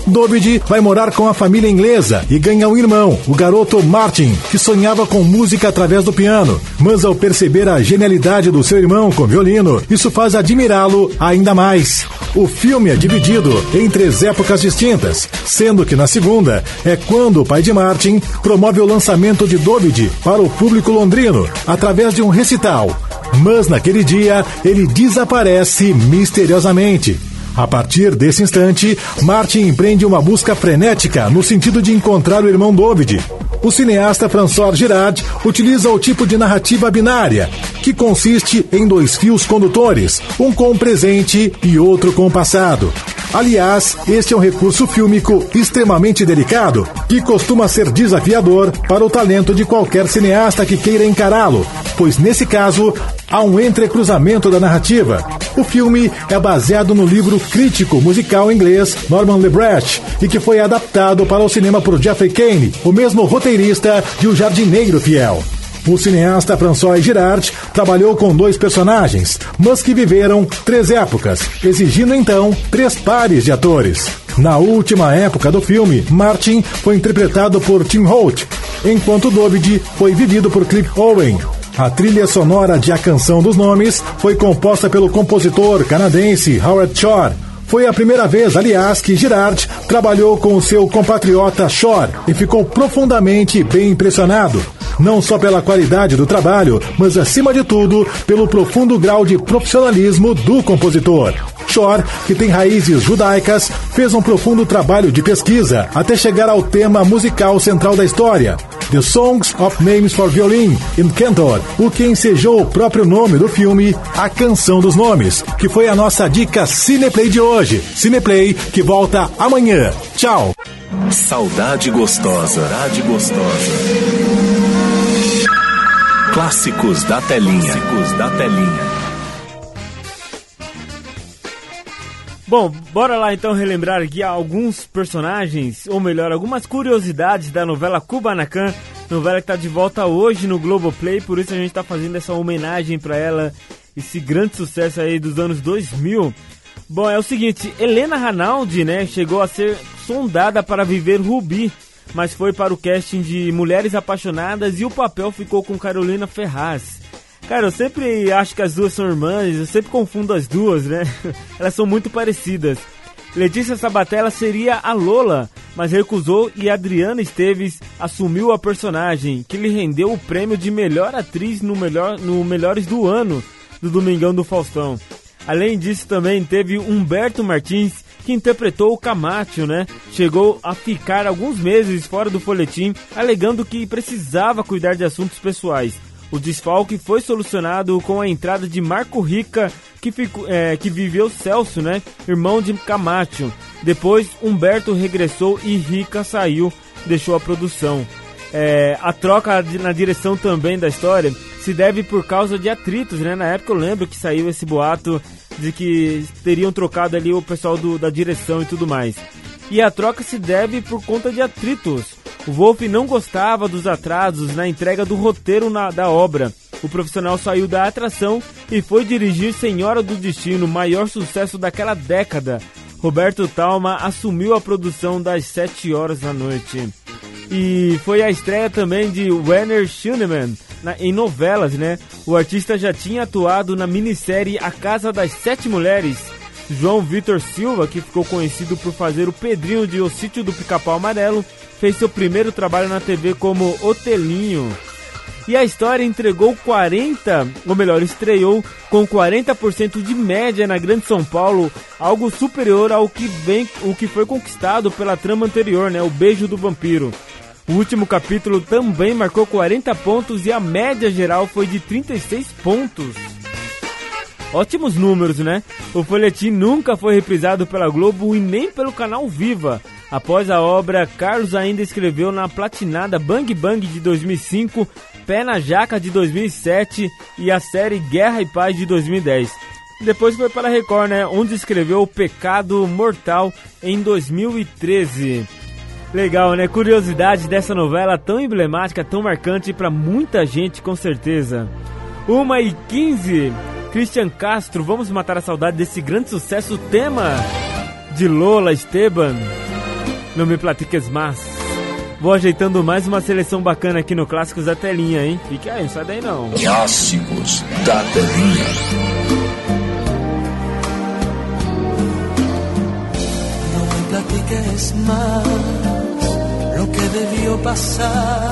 Dovid vai morar com a família inglesa e ganha um irmão, o garoto Martin, que sonhava com música através do piano. Mas ao perceber a genialidade do seu irmão com violino, isso faz admirá-lo ainda mais. O filme é dividido em três épocas distintas, sendo que na segunda é quando o pai de Martin promove o lançamento de Dovid para o público londrino, através de um recital. Mas naquele dia ele desaparece misteriosamente. A partir desse instante, Martin empreende uma busca frenética no sentido de encontrar o irmão David. O cineasta François Girard utiliza o tipo de narrativa binária, que consiste em dois fios condutores, um com o presente e outro com o passado. Aliás, este é um recurso fílmico extremamente delicado, que costuma ser desafiador para o talento de qualquer cineasta que queira encará-lo, pois nesse caso há um entrecruzamento da narrativa. O filme é baseado no livro crítico musical inglês Norman LeBrecht e que foi adaptado para o cinema por Jeffrey Kane, o mesmo roteirista de O Jardineiro Fiel. O cineasta François Girard trabalhou com dois personagens, mas que viveram três épocas, exigindo então três pares de atores. Na última época do filme, Martin foi interpretado por Tim Holt, enquanto David foi vivido por Cliff Owen. A trilha sonora de A Canção dos Nomes foi composta pelo compositor canadense Howard Shore. Foi a primeira vez, aliás, que Girard trabalhou com o seu compatriota Shore e ficou profundamente bem impressionado. Não só pela qualidade do trabalho, mas acima de tudo, pelo profundo grau de profissionalismo do compositor. Shore, que tem raízes judaicas, fez um profundo trabalho de pesquisa até chegar ao tema musical central da história, The Songs of Names for Violin in Cantor, o que ensejou o próprio nome do filme, A Canção dos Nomes, que foi a nossa dica Cineplay de hoje. Cineplay que volta amanhã. Tchau. Saudade gostosa. Saudade gostosa. Clássicos da telinha. Clássicos da telinha. Bom, bora lá então relembrar aqui alguns personagens, ou melhor, algumas curiosidades da novela Kubanacan, novela que está de volta hoje no Globoplay, por isso a gente está fazendo essa homenagem para ela, esse grande sucesso aí dos anos 2000. Bom, é o seguinte, Helena Ranaldi, né, chegou a ser sondada para viver Rubi, mas foi para o casting de Mulheres Apaixonadas e o papel ficou com Carolina Ferraz. Cara, eu sempre acho que as duas são irmãs, eu sempre confundo as duas, né? <laughs> Elas são muito parecidas. Letícia Sabatella seria a Lola, mas recusou e Adriana Esteves assumiu a personagem, que lhe rendeu o prêmio de melhor atriz no, melhor, no Melhores do Ano do Domingão do Faustão. Além disso, também teve Humberto Martins, que interpretou o Camacho, né? Chegou a ficar alguns meses fora do folhetim, alegando que precisava cuidar de assuntos pessoais. O desfalque foi solucionado com a entrada de Marco Rica, que, ficou, é, que viveu Celso, né? Irmão de Camacho. Depois, Humberto regressou e Rica saiu, deixou a produção. É, a troca na direção também da história se deve por causa de atritos, né? Na época eu lembro que saiu esse boato de que teriam trocado ali o pessoal do- da direção e tudo mais. E a troca se deve por conta de atritos. O Wolf não gostava dos atrasos na entrega do roteiro na- da obra. O profissional saiu da atração e foi dirigir Senhora do Destino, maior sucesso daquela década. Roberto Talma assumiu a produção das 7 horas da noite. E foi a estreia também de Werner Schünemann na- em novelas, né? O artista já tinha atuado na minissérie A Casa das Sete Mulheres. João Vitor Silva, que ficou conhecido por fazer o Pedrinho de O Sítio do Pica-Pau Amarelo, fez seu primeiro trabalho na TV como Otelinho. E a história entregou 40, ou melhor, estreou com 40% de média na Grande São Paulo, algo superior ao que, vem, o que foi conquistado pela trama anterior, né? O Beijo do Vampiro. O último capítulo também marcou 40 pontos e a média geral foi de 36 pontos. Ótimos números, né? O folhetim nunca foi reprisado pela Globo e nem pelo canal Viva. Após a obra, Carlos ainda escreveu na platinada Bang Bang de 2005, Pé na Jaca de 2007 e a série Guerra e Paz de 2010. Depois foi para a Record, né? Onde escreveu O Pecado Mortal em 2013. Legal, né? Curiosidade dessa novela tão emblemática, tão marcante para muita gente, com certeza. 1 e 15. Christian Castro, vamos matar a saudade desse grande sucesso tema de Lola Esteban. Não me platiques mais. Vou ajeitando mais uma seleção bacana aqui no Clássicos da Telinha, hein? Fique aí, não sai daí não. Clássicos da Telinha. Platiques más lo que debió pasar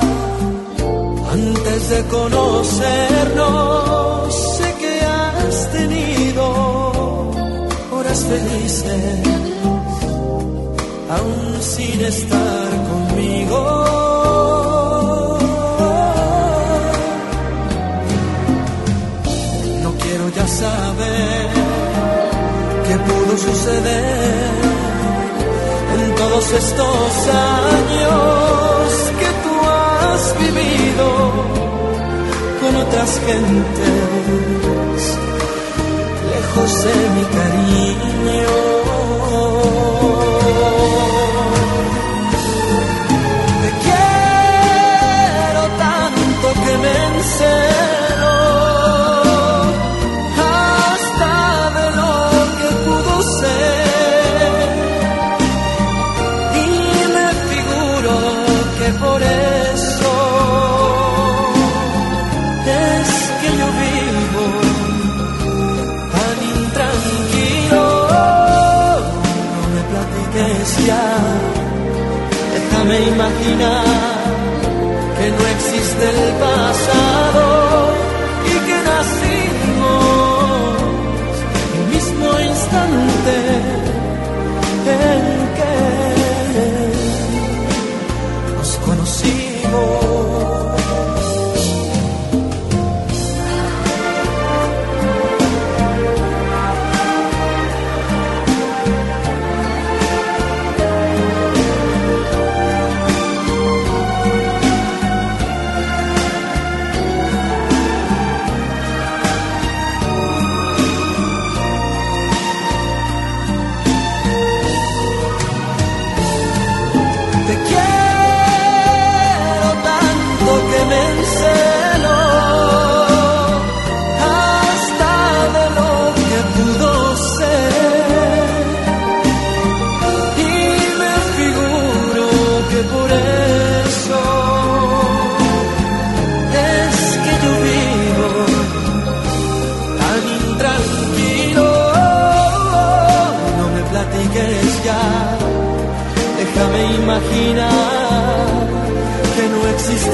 antes de conocernos. Sé que has tenido horas felices, aún sin estar conmigo. No quiero ya saber qué pudo suceder en todos estos años que tú has vivido con otras gentes, lejos de mi cariño. Imaginar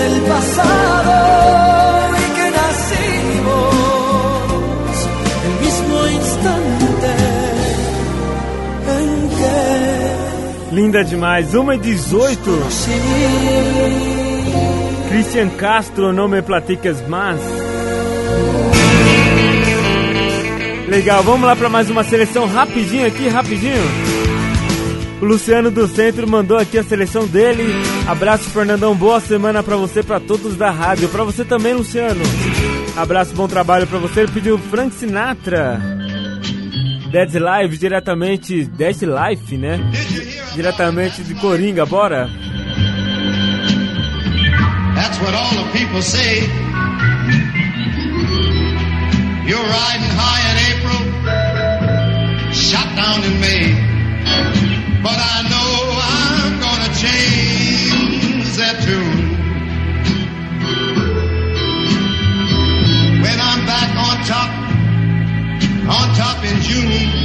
existe el pasado y que nacimos el mismo instante en que Linda demais, 1 e 18. Christian Castro, não me platiques mais. Legal, vamos lá para mais uma seleção rapidinho aqui, rapidinho. Luciano do Centro mandou aqui a seleção dele. Abraço, Fernandão. Boa semana para você, para todos da rádio. Para você também, Luciano. Abraço, bom trabalho para você. Ele pediu Frank Sinatra. Dead Live, diretamente. Dead Life, né? Diretamente de Coringa, bora? That's what all the people say. You're riding high in April, shot down in May. But I know I'm gonna change that tune. When I'm back on top, on top in June,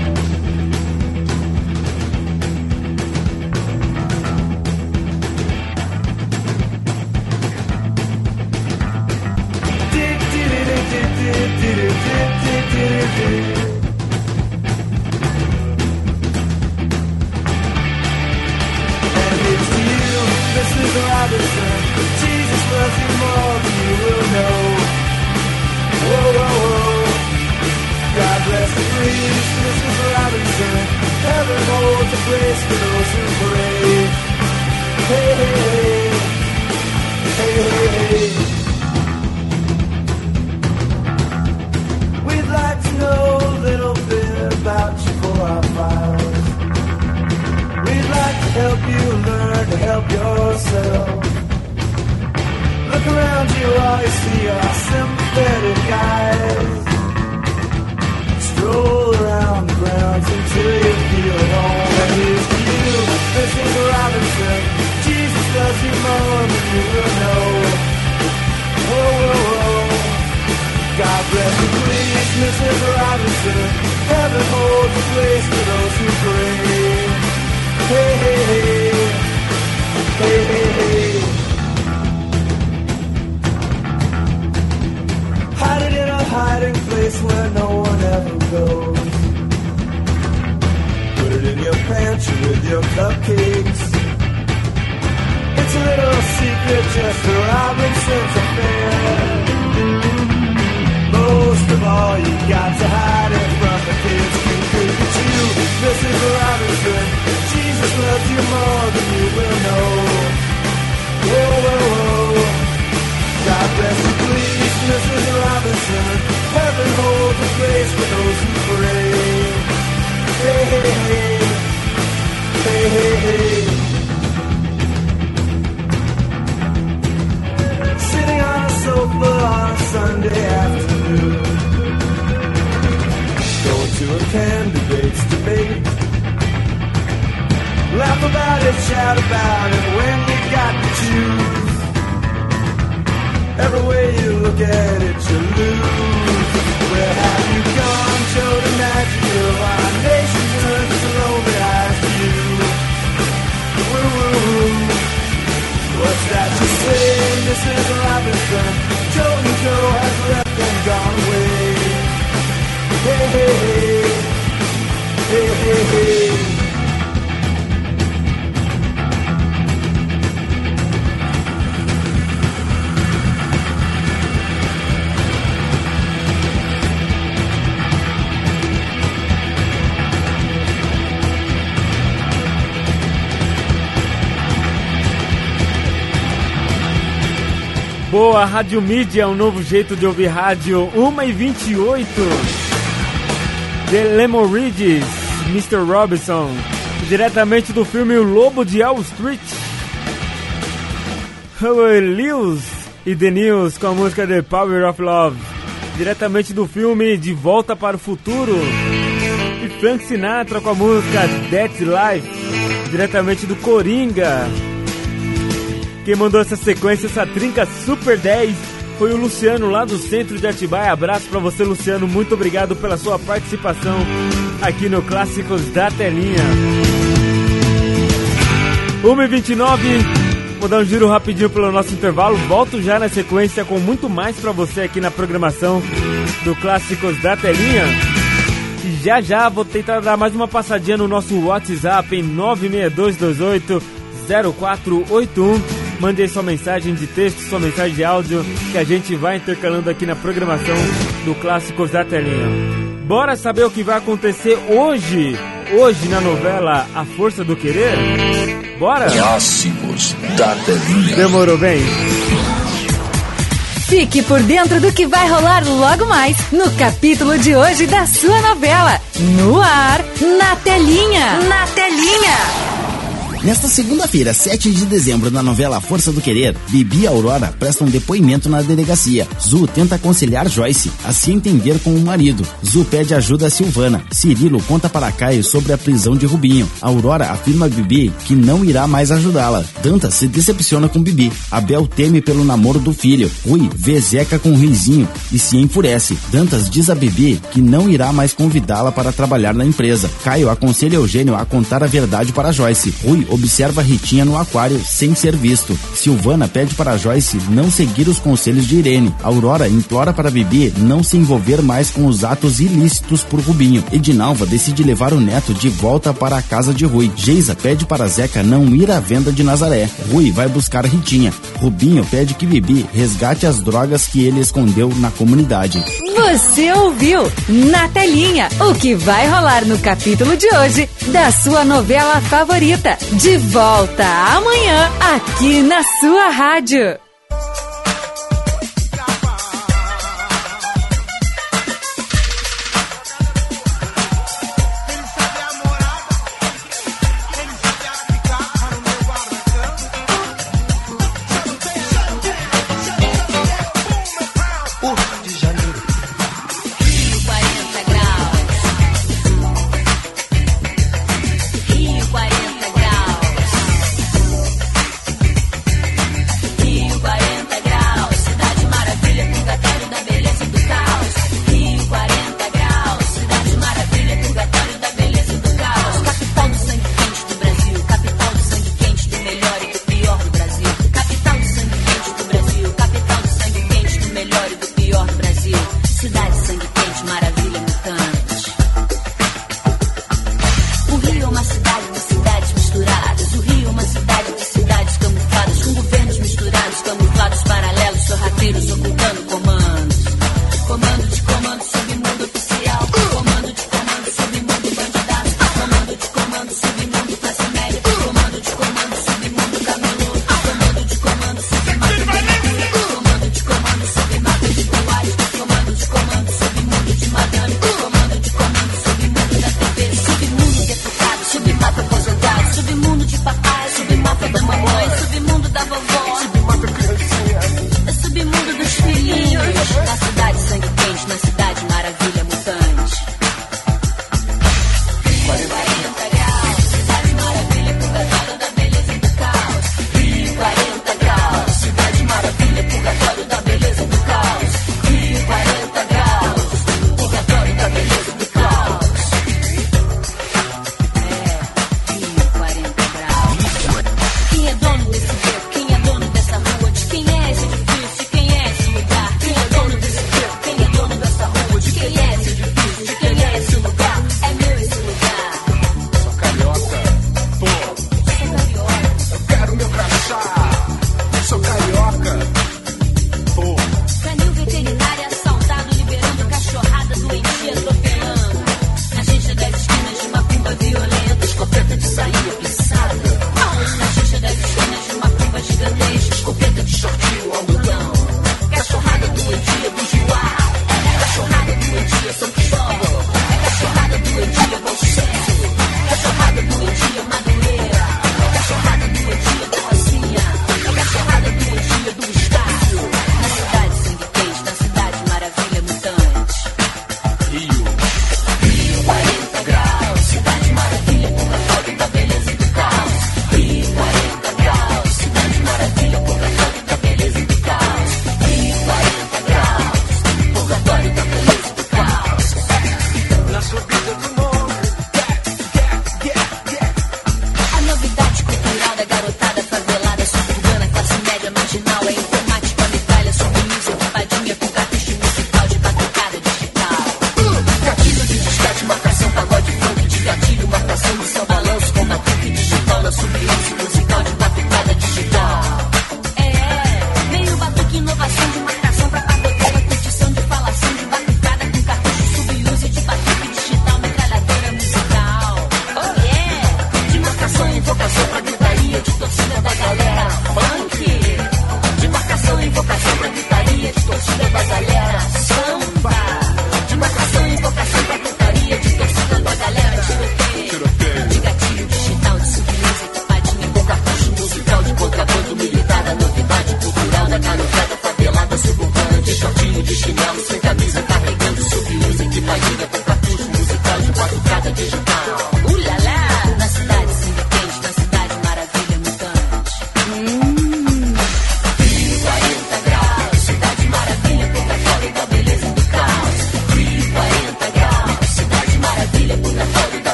On a Sunday afternoon. Going to a candidate's debate. Laugh about it, shout about it when you got to choose. Every way you look at it, you lose. Where have you gone? Show the magic of our nation turns its lonely eyes to you. Woo, woo, woo. What's that you say, Mrs. Robinson? And Joe has left and gone away. Hey, hey, hey. Hey, hey, hey. Boa, Rádio Mídia, um novo jeito de ouvir rádio, 1 e 28 The Lemon Ridges, Mr. Robinson, diretamente do filme O Lobo de Wall Street. Howard Lewis e The News com a música The Power of Love, diretamente do filme De Volta para o Futuro. E Frank Sinatra com a música That's Life, diretamente do Coringa. Quem mandou essa sequência, essa trinca Super 10 foi o Luciano lá do centro de Atibaia. Abraço pra você, Luciano. Muito obrigado pela sua participação aqui no Clássicos da Telinha. 1h29, vou dar um giro rapidinho pelo nosso intervalo. Volto já na sequência com muito mais pra você aqui na programação do Clássicos da Telinha. E já já vou tentar dar mais uma passadinha no nosso WhatsApp em 96228 0481. Mande aí sua mensagem de texto, sua mensagem de áudio, que a gente vai intercalando aqui na programação do Clássicos da Telinha. Bora saber o que vai acontecer hoje, hoje na novela A Força do Querer? Bora? Clássicos da Telinha. Demorou bem. Fique por dentro do que vai rolar logo mais no capítulo de hoje da sua novela. No ar, na telinha. Na telinha. Nesta segunda-feira, 7 de dezembro, na novela Força do Querer, Bibi e Aurora prestam depoimento na delegacia. Zu tenta aconselhar Joyce a se entender com o marido. Zu pede ajuda a Silvana. Cirilo conta para Caio sobre a prisão de Rubinho. Aurora afirma a Bibi que não irá mais ajudá-la. Dantas se decepciona com Bibi. Abel teme pelo namoro do filho. Rui vê Zeca com Ruizinho e se enfurece. Dantas diz a Bibi que não irá mais convidá-la para trabalhar na empresa. Caio aconselha Eugênio a contar a verdade para Joyce. Rui observa Ritinha no aquário sem ser visto. Silvana pede para Joyce não seguir os conselhos de Irene. Aurora implora para Bibi não se envolver mais com os atos ilícitos por Rubinho. Edinalva decide levar o neto de volta para a casa de Rui. Geisa pede para Zeca não ir à venda de Nazaré. Rui vai buscar Ritinha. Rubinho pede que Bibi resgate as drogas que ele escondeu na comunidade. Você ouviu na telinha o que vai rolar no capítulo de hoje da sua novela favorita. De volta amanhã aqui na sua rádio.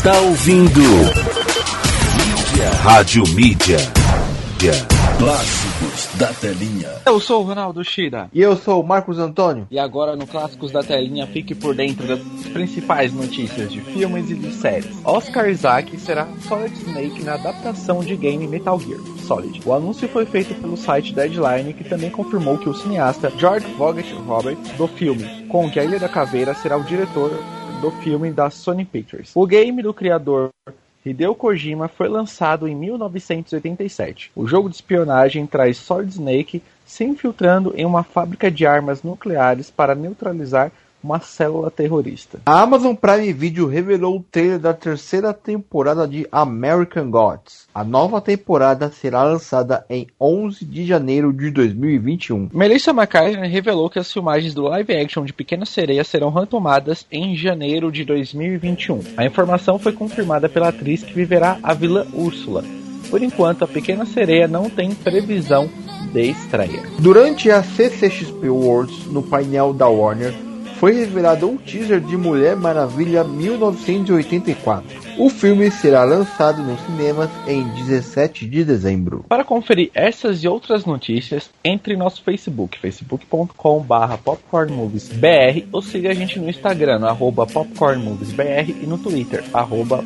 Está ouvindo Mídia. Rádio Mídia. Clássicos da telinha. Eu sou o Ronaldo Shira. E eu sou o Marcos Antônio. E agora no Clássicos da Telinha fique por dentro das principais notícias de filmes e de séries. Oscar Isaac será Solid Snake na adaptação de game Metal Gear Solid. O anúncio foi feito pelo site Deadline, que também confirmou que o cineasta George Vogt Roberts, do filme Kong a Ilha da Caveira, será o diretor do filme da Sony Pictures. O game do criador Hideo Kojima foi lançado em 1987. O jogo de espionagem traz Solid Snake se infiltrando em uma fábrica de armas nucleares para neutralizar uma célula terrorista. A Amazon Prime Video revelou o trailer da terceira temporada de American Gods. A nova temporada será lançada em 11 de janeiro de 2021. Melissa McCarthy revelou que as filmagens do live action de Pequena Sereia serão retomadas em janeiro de 2021. A informação foi confirmada pela atriz que viverá a vilã Úrsula. Por enquanto, a Pequena Sereia não tem previsão de estreia. Durante a CCXP Awards, no painel da Warner, foi revelado um teaser de Mulher Maravilha 1984. O filme será lançado nos cinemas em 17 de dezembro. Para conferir essas e outras notícias, entre em nosso Facebook, facebook.com.br popcornmoviesbr ou siga a gente no Instagram, no popcornmoviesbr e no Twitter,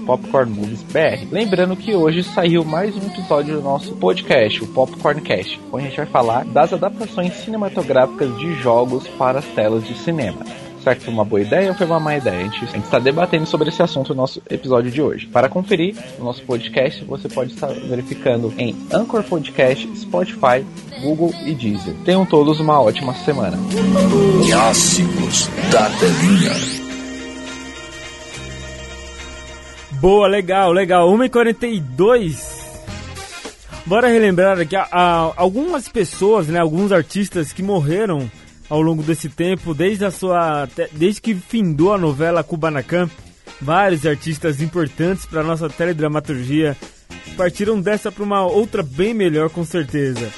popcornmoviesbr. Lembrando que hoje saiu mais um episódio do nosso podcast, o Popcorncast, onde a gente vai falar das adaptações cinematográficas de jogos para as telas de cinema. Será que foi uma boa ideia ou foi uma má ideia? A gente está debatendo sobre esse assunto no nosso episódio de hoje. Para conferir o nosso podcast, você pode estar verificando em Anchor Podcast, Spotify, Google e Deezer. Tenham todos uma ótima semana. Clássicos da telinha. Boa, legal, legal. 1h42. Bora relembrar aqui a, a, algumas pessoas, né, alguns artistas que morreram ao longo desse tempo, desde a sua desde que findou a novela Kubanacan, vários artistas importantes para nossa teledramaturgia partiram dessa para uma outra bem melhor com certeza.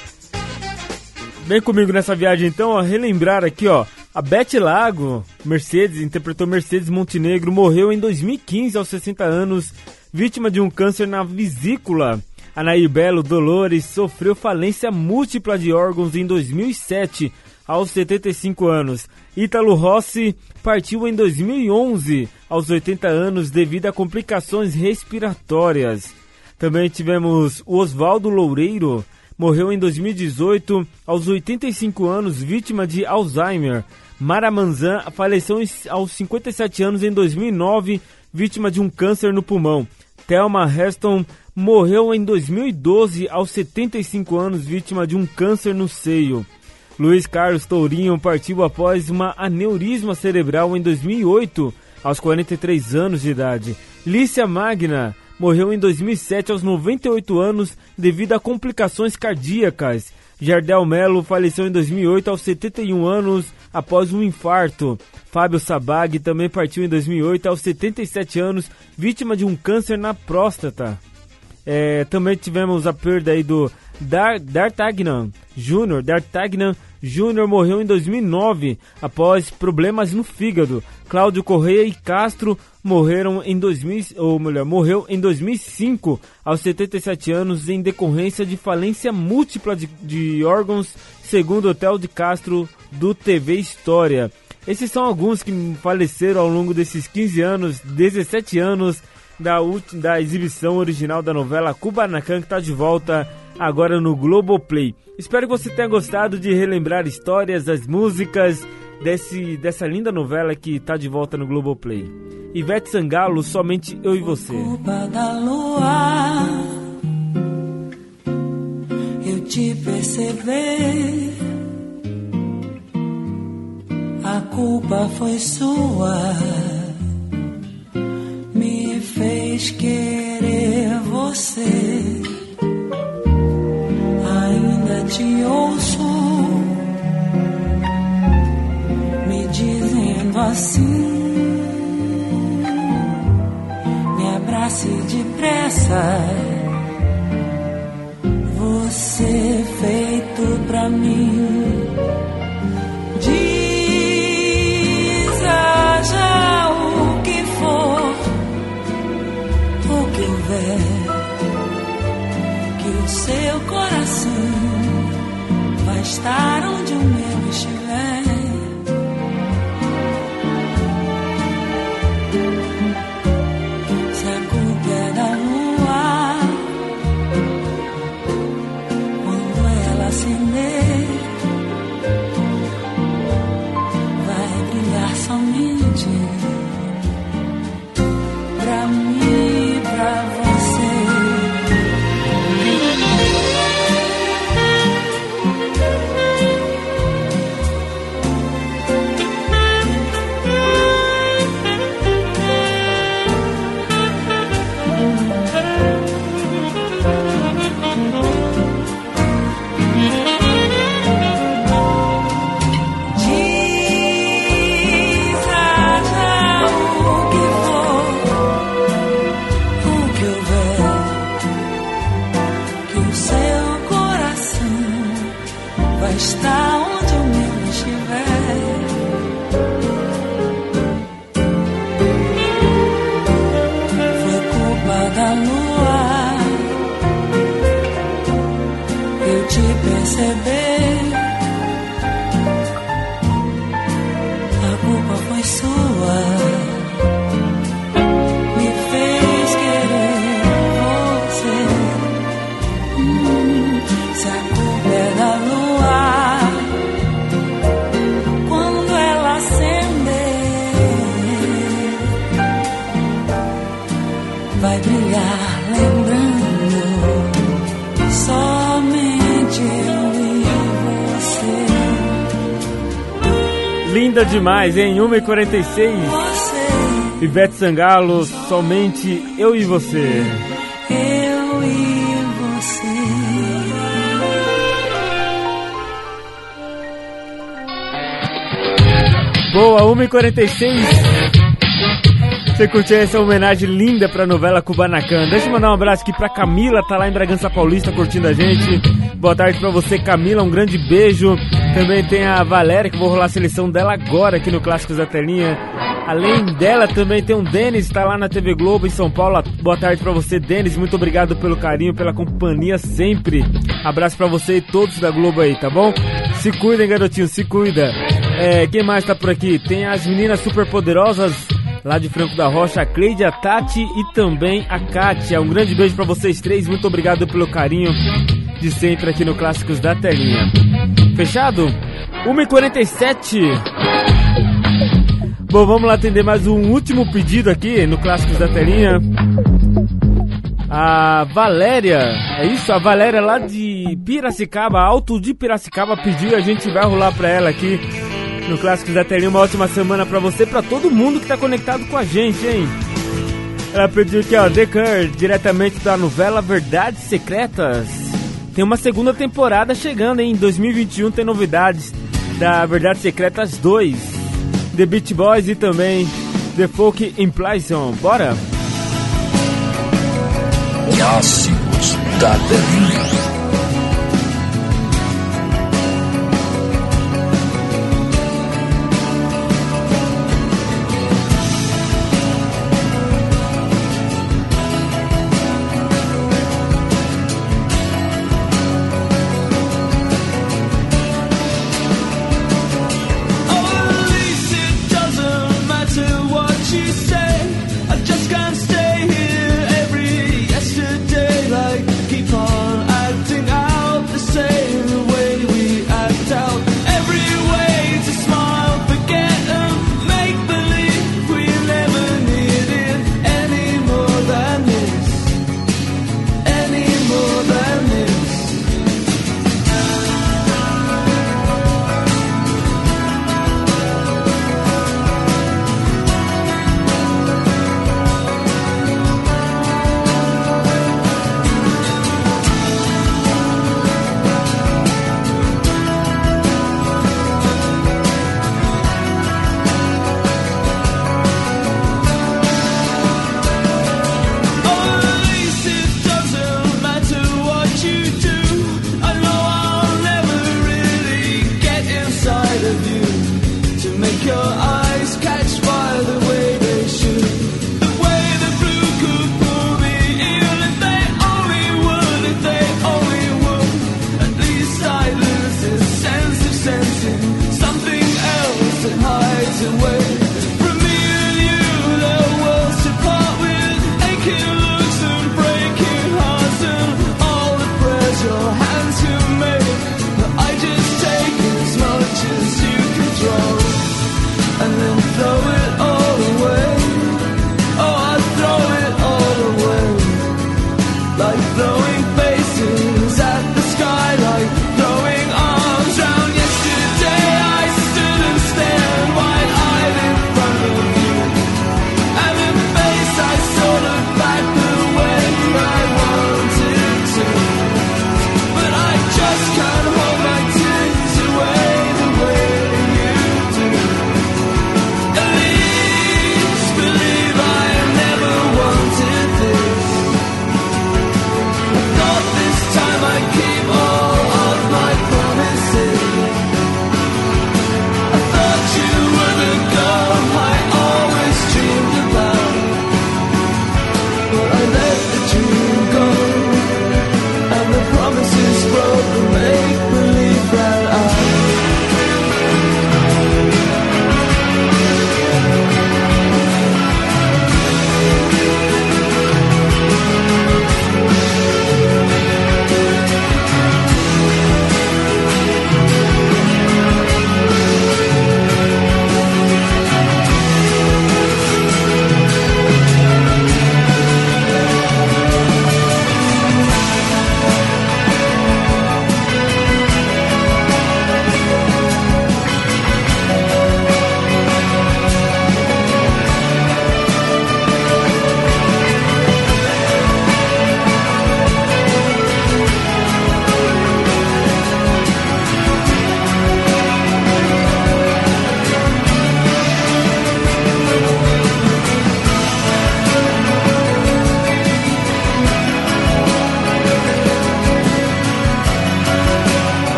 Vem comigo nessa viagem então, ó, relembrar aqui, ó, a Beth Lago, Mercedes, interpretou Mercedes Montenegro, morreu em 2015 aos 60 anos, vítima de um câncer na vesícula. A Nair Belo Dolores sofreu falência múltipla de órgãos em 2007 aos 75 anos. Ítalo Rossi partiu em 2011, aos 80 anos, devido a complicações respiratórias. Também tivemos Oswaldo Loureiro, morreu em 2018, aos 85 anos, vítima de Alzheimer. Mara Manzan faleceu aos 57 anos em 2009, vítima de um câncer no pulmão. Thelma Heston morreu em 2012, aos 75 anos, vítima de um câncer no seio. Luiz Carlos Tourinho partiu após uma aneurisma cerebral em 2008, aos 43 anos de idade. Lícia Magna morreu em 2007 aos 98 anos devido a complicações cardíacas. Jardel Melo faleceu em 2008 aos 71 anos após um infarto. Fábio Sabag também partiu em 2008 aos 77 anos, vítima de um câncer na próstata. É, também tivemos a perda aí do Dar D'Artagnan Jr. D'Artagnan Jr. morreu em 2009 após problemas no fígado. Cláudio Correia e Castro morreram em 2000, ou melhor, morreu em 2005 aos 77 anos em decorrência de falência múltipla de, de órgãos, segundo o Hotel de Castro do TV História. Esses são alguns que faleceram ao longo desses 15 anos, 17 anos da, da exibição original da novela Kubanacan, que está de volta agora no Globoplay. Espero que você tenha gostado de relembrar histórias, as músicas desse, dessa linda novela que está de volta no Globoplay. Ivete Sangalo, somente eu e você. Culpa da lua, eu te perceber. A culpa foi sua, me fez querer você te ouço me dizendo assim: me abrace depressa. star. Demais, hein? 1h46. Ivete Sangalo, somente eu e você. Eu e você. Boa, 1h46. Você curtiu essa homenagem linda pra novela Kubanacan. Deixa eu mandar um abraço aqui pra Camila, tá lá em Bragança Paulista curtindo a gente. Boa tarde pra você, Camila, um grande beijo. Também tem a Valéria, que vou rolar a seleção dela agora aqui no Clássicos da Telinha. Além dela, também tem o Denis, tá lá na TV Globo em São Paulo. Boa tarde pra você, Denis. Muito obrigado pelo carinho, pela companhia sempre. Abraço pra você e todos da Globo aí, tá bom? Se cuidem, garotinho, se cuida. É, quem mais tá por aqui? Tem as meninas super poderosas lá de Franco da Rocha, a Cleide, a Tati e também a Kátia. Um grande beijo pra vocês três, muito obrigado pelo carinho de sempre aqui no Clássicos da Telinha. Fechado? 1h47. Bom, vamos lá atender mais um último pedido aqui no Clássicos da Telinha. A Valéria, é isso? A Valéria lá de Piracicaba, Alto de Piracicaba, pediu e a gente vai rolar pra ela aqui no Clássicos da Telinha. Uma ótima semana pra você, pra todo mundo que tá conectado com a gente, hein? Ela pediu aqui, ó, The diretamente da novela Verdades Secretas. Tem uma segunda temporada chegando, hein? Em 2021 tem novidades da Verdades Secretas 2. The Beach Boys e também The Folk Implication. Bora? Clássicos da Telinha.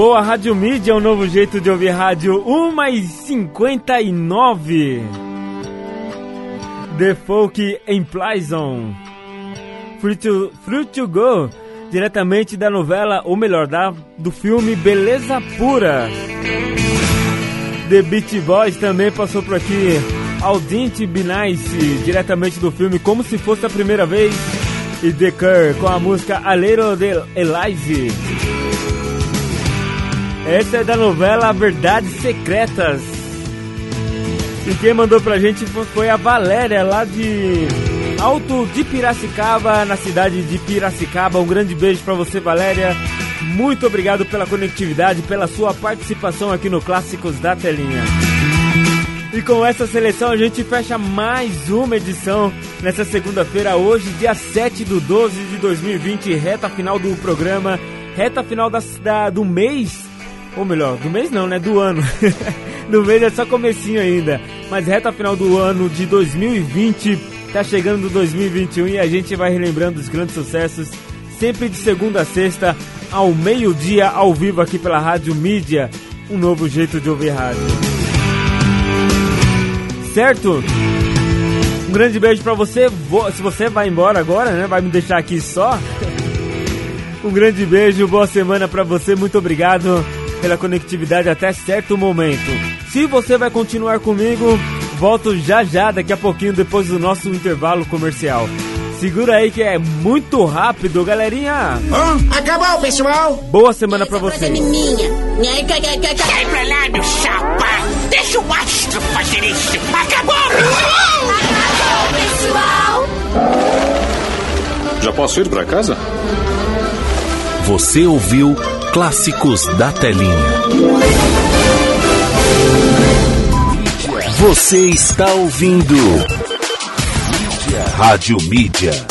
Boa Rádio Mídia, um novo jeito de ouvir rádio 1 e 59. The Folk em Plyson. Free to, to Go, diretamente da novela, ou melhor, da, do filme Beleza Pura. The Beach Boys também passou por aqui. Audinte Be Nice, diretamente do filme Como Se Fosse a Primeira Vez. E The Cure com a música Alero de Elise. Essa é da novela Verdades Secretas. E quem mandou pra gente fo- foi a Valéria, lá de Alto de Piracicaba, na cidade de Piracicaba. Um grande beijo pra você, Valéria. Muito obrigado pela conectividade, pela sua participação aqui no Clássicos da Telinha. E com essa seleção a gente fecha mais uma edição nessa segunda-feira, hoje, dia 7 do 12 de 2020, reta final do programa. reta final da, da- do mês, ou melhor, do mês não, né? Do ano. <laughs> do mês é só comecinho ainda. Mas reta final do ano de 2020, tá chegando 2021 e a gente vai relembrando os grandes sucessos, sempre de segunda a sexta, ao meio-dia, ao vivo aqui pela Rádio Mídia. Um novo jeito de ouvir rádio. Certo? Um grande beijo pra você. Se você vai embora agora, né? Vai me deixar aqui só. <laughs> Um grande beijo, boa semana pra você. Muito obrigado pela conectividade até certo momento. Se você vai continuar comigo, volto já já, daqui a pouquinho, depois do nosso intervalo comercial. Segura aí que é muito rápido, galerinha. Acabou, pessoal. Boa semana pra você. minha. Sai pra lá, meu chapa. Deixa o astro fazer isso. Acabou, pessoal. Acabou, pessoal. Já posso ir para casa? Você ouviu Clássicos da Telinha. Você está ouvindo Rádio Mídia.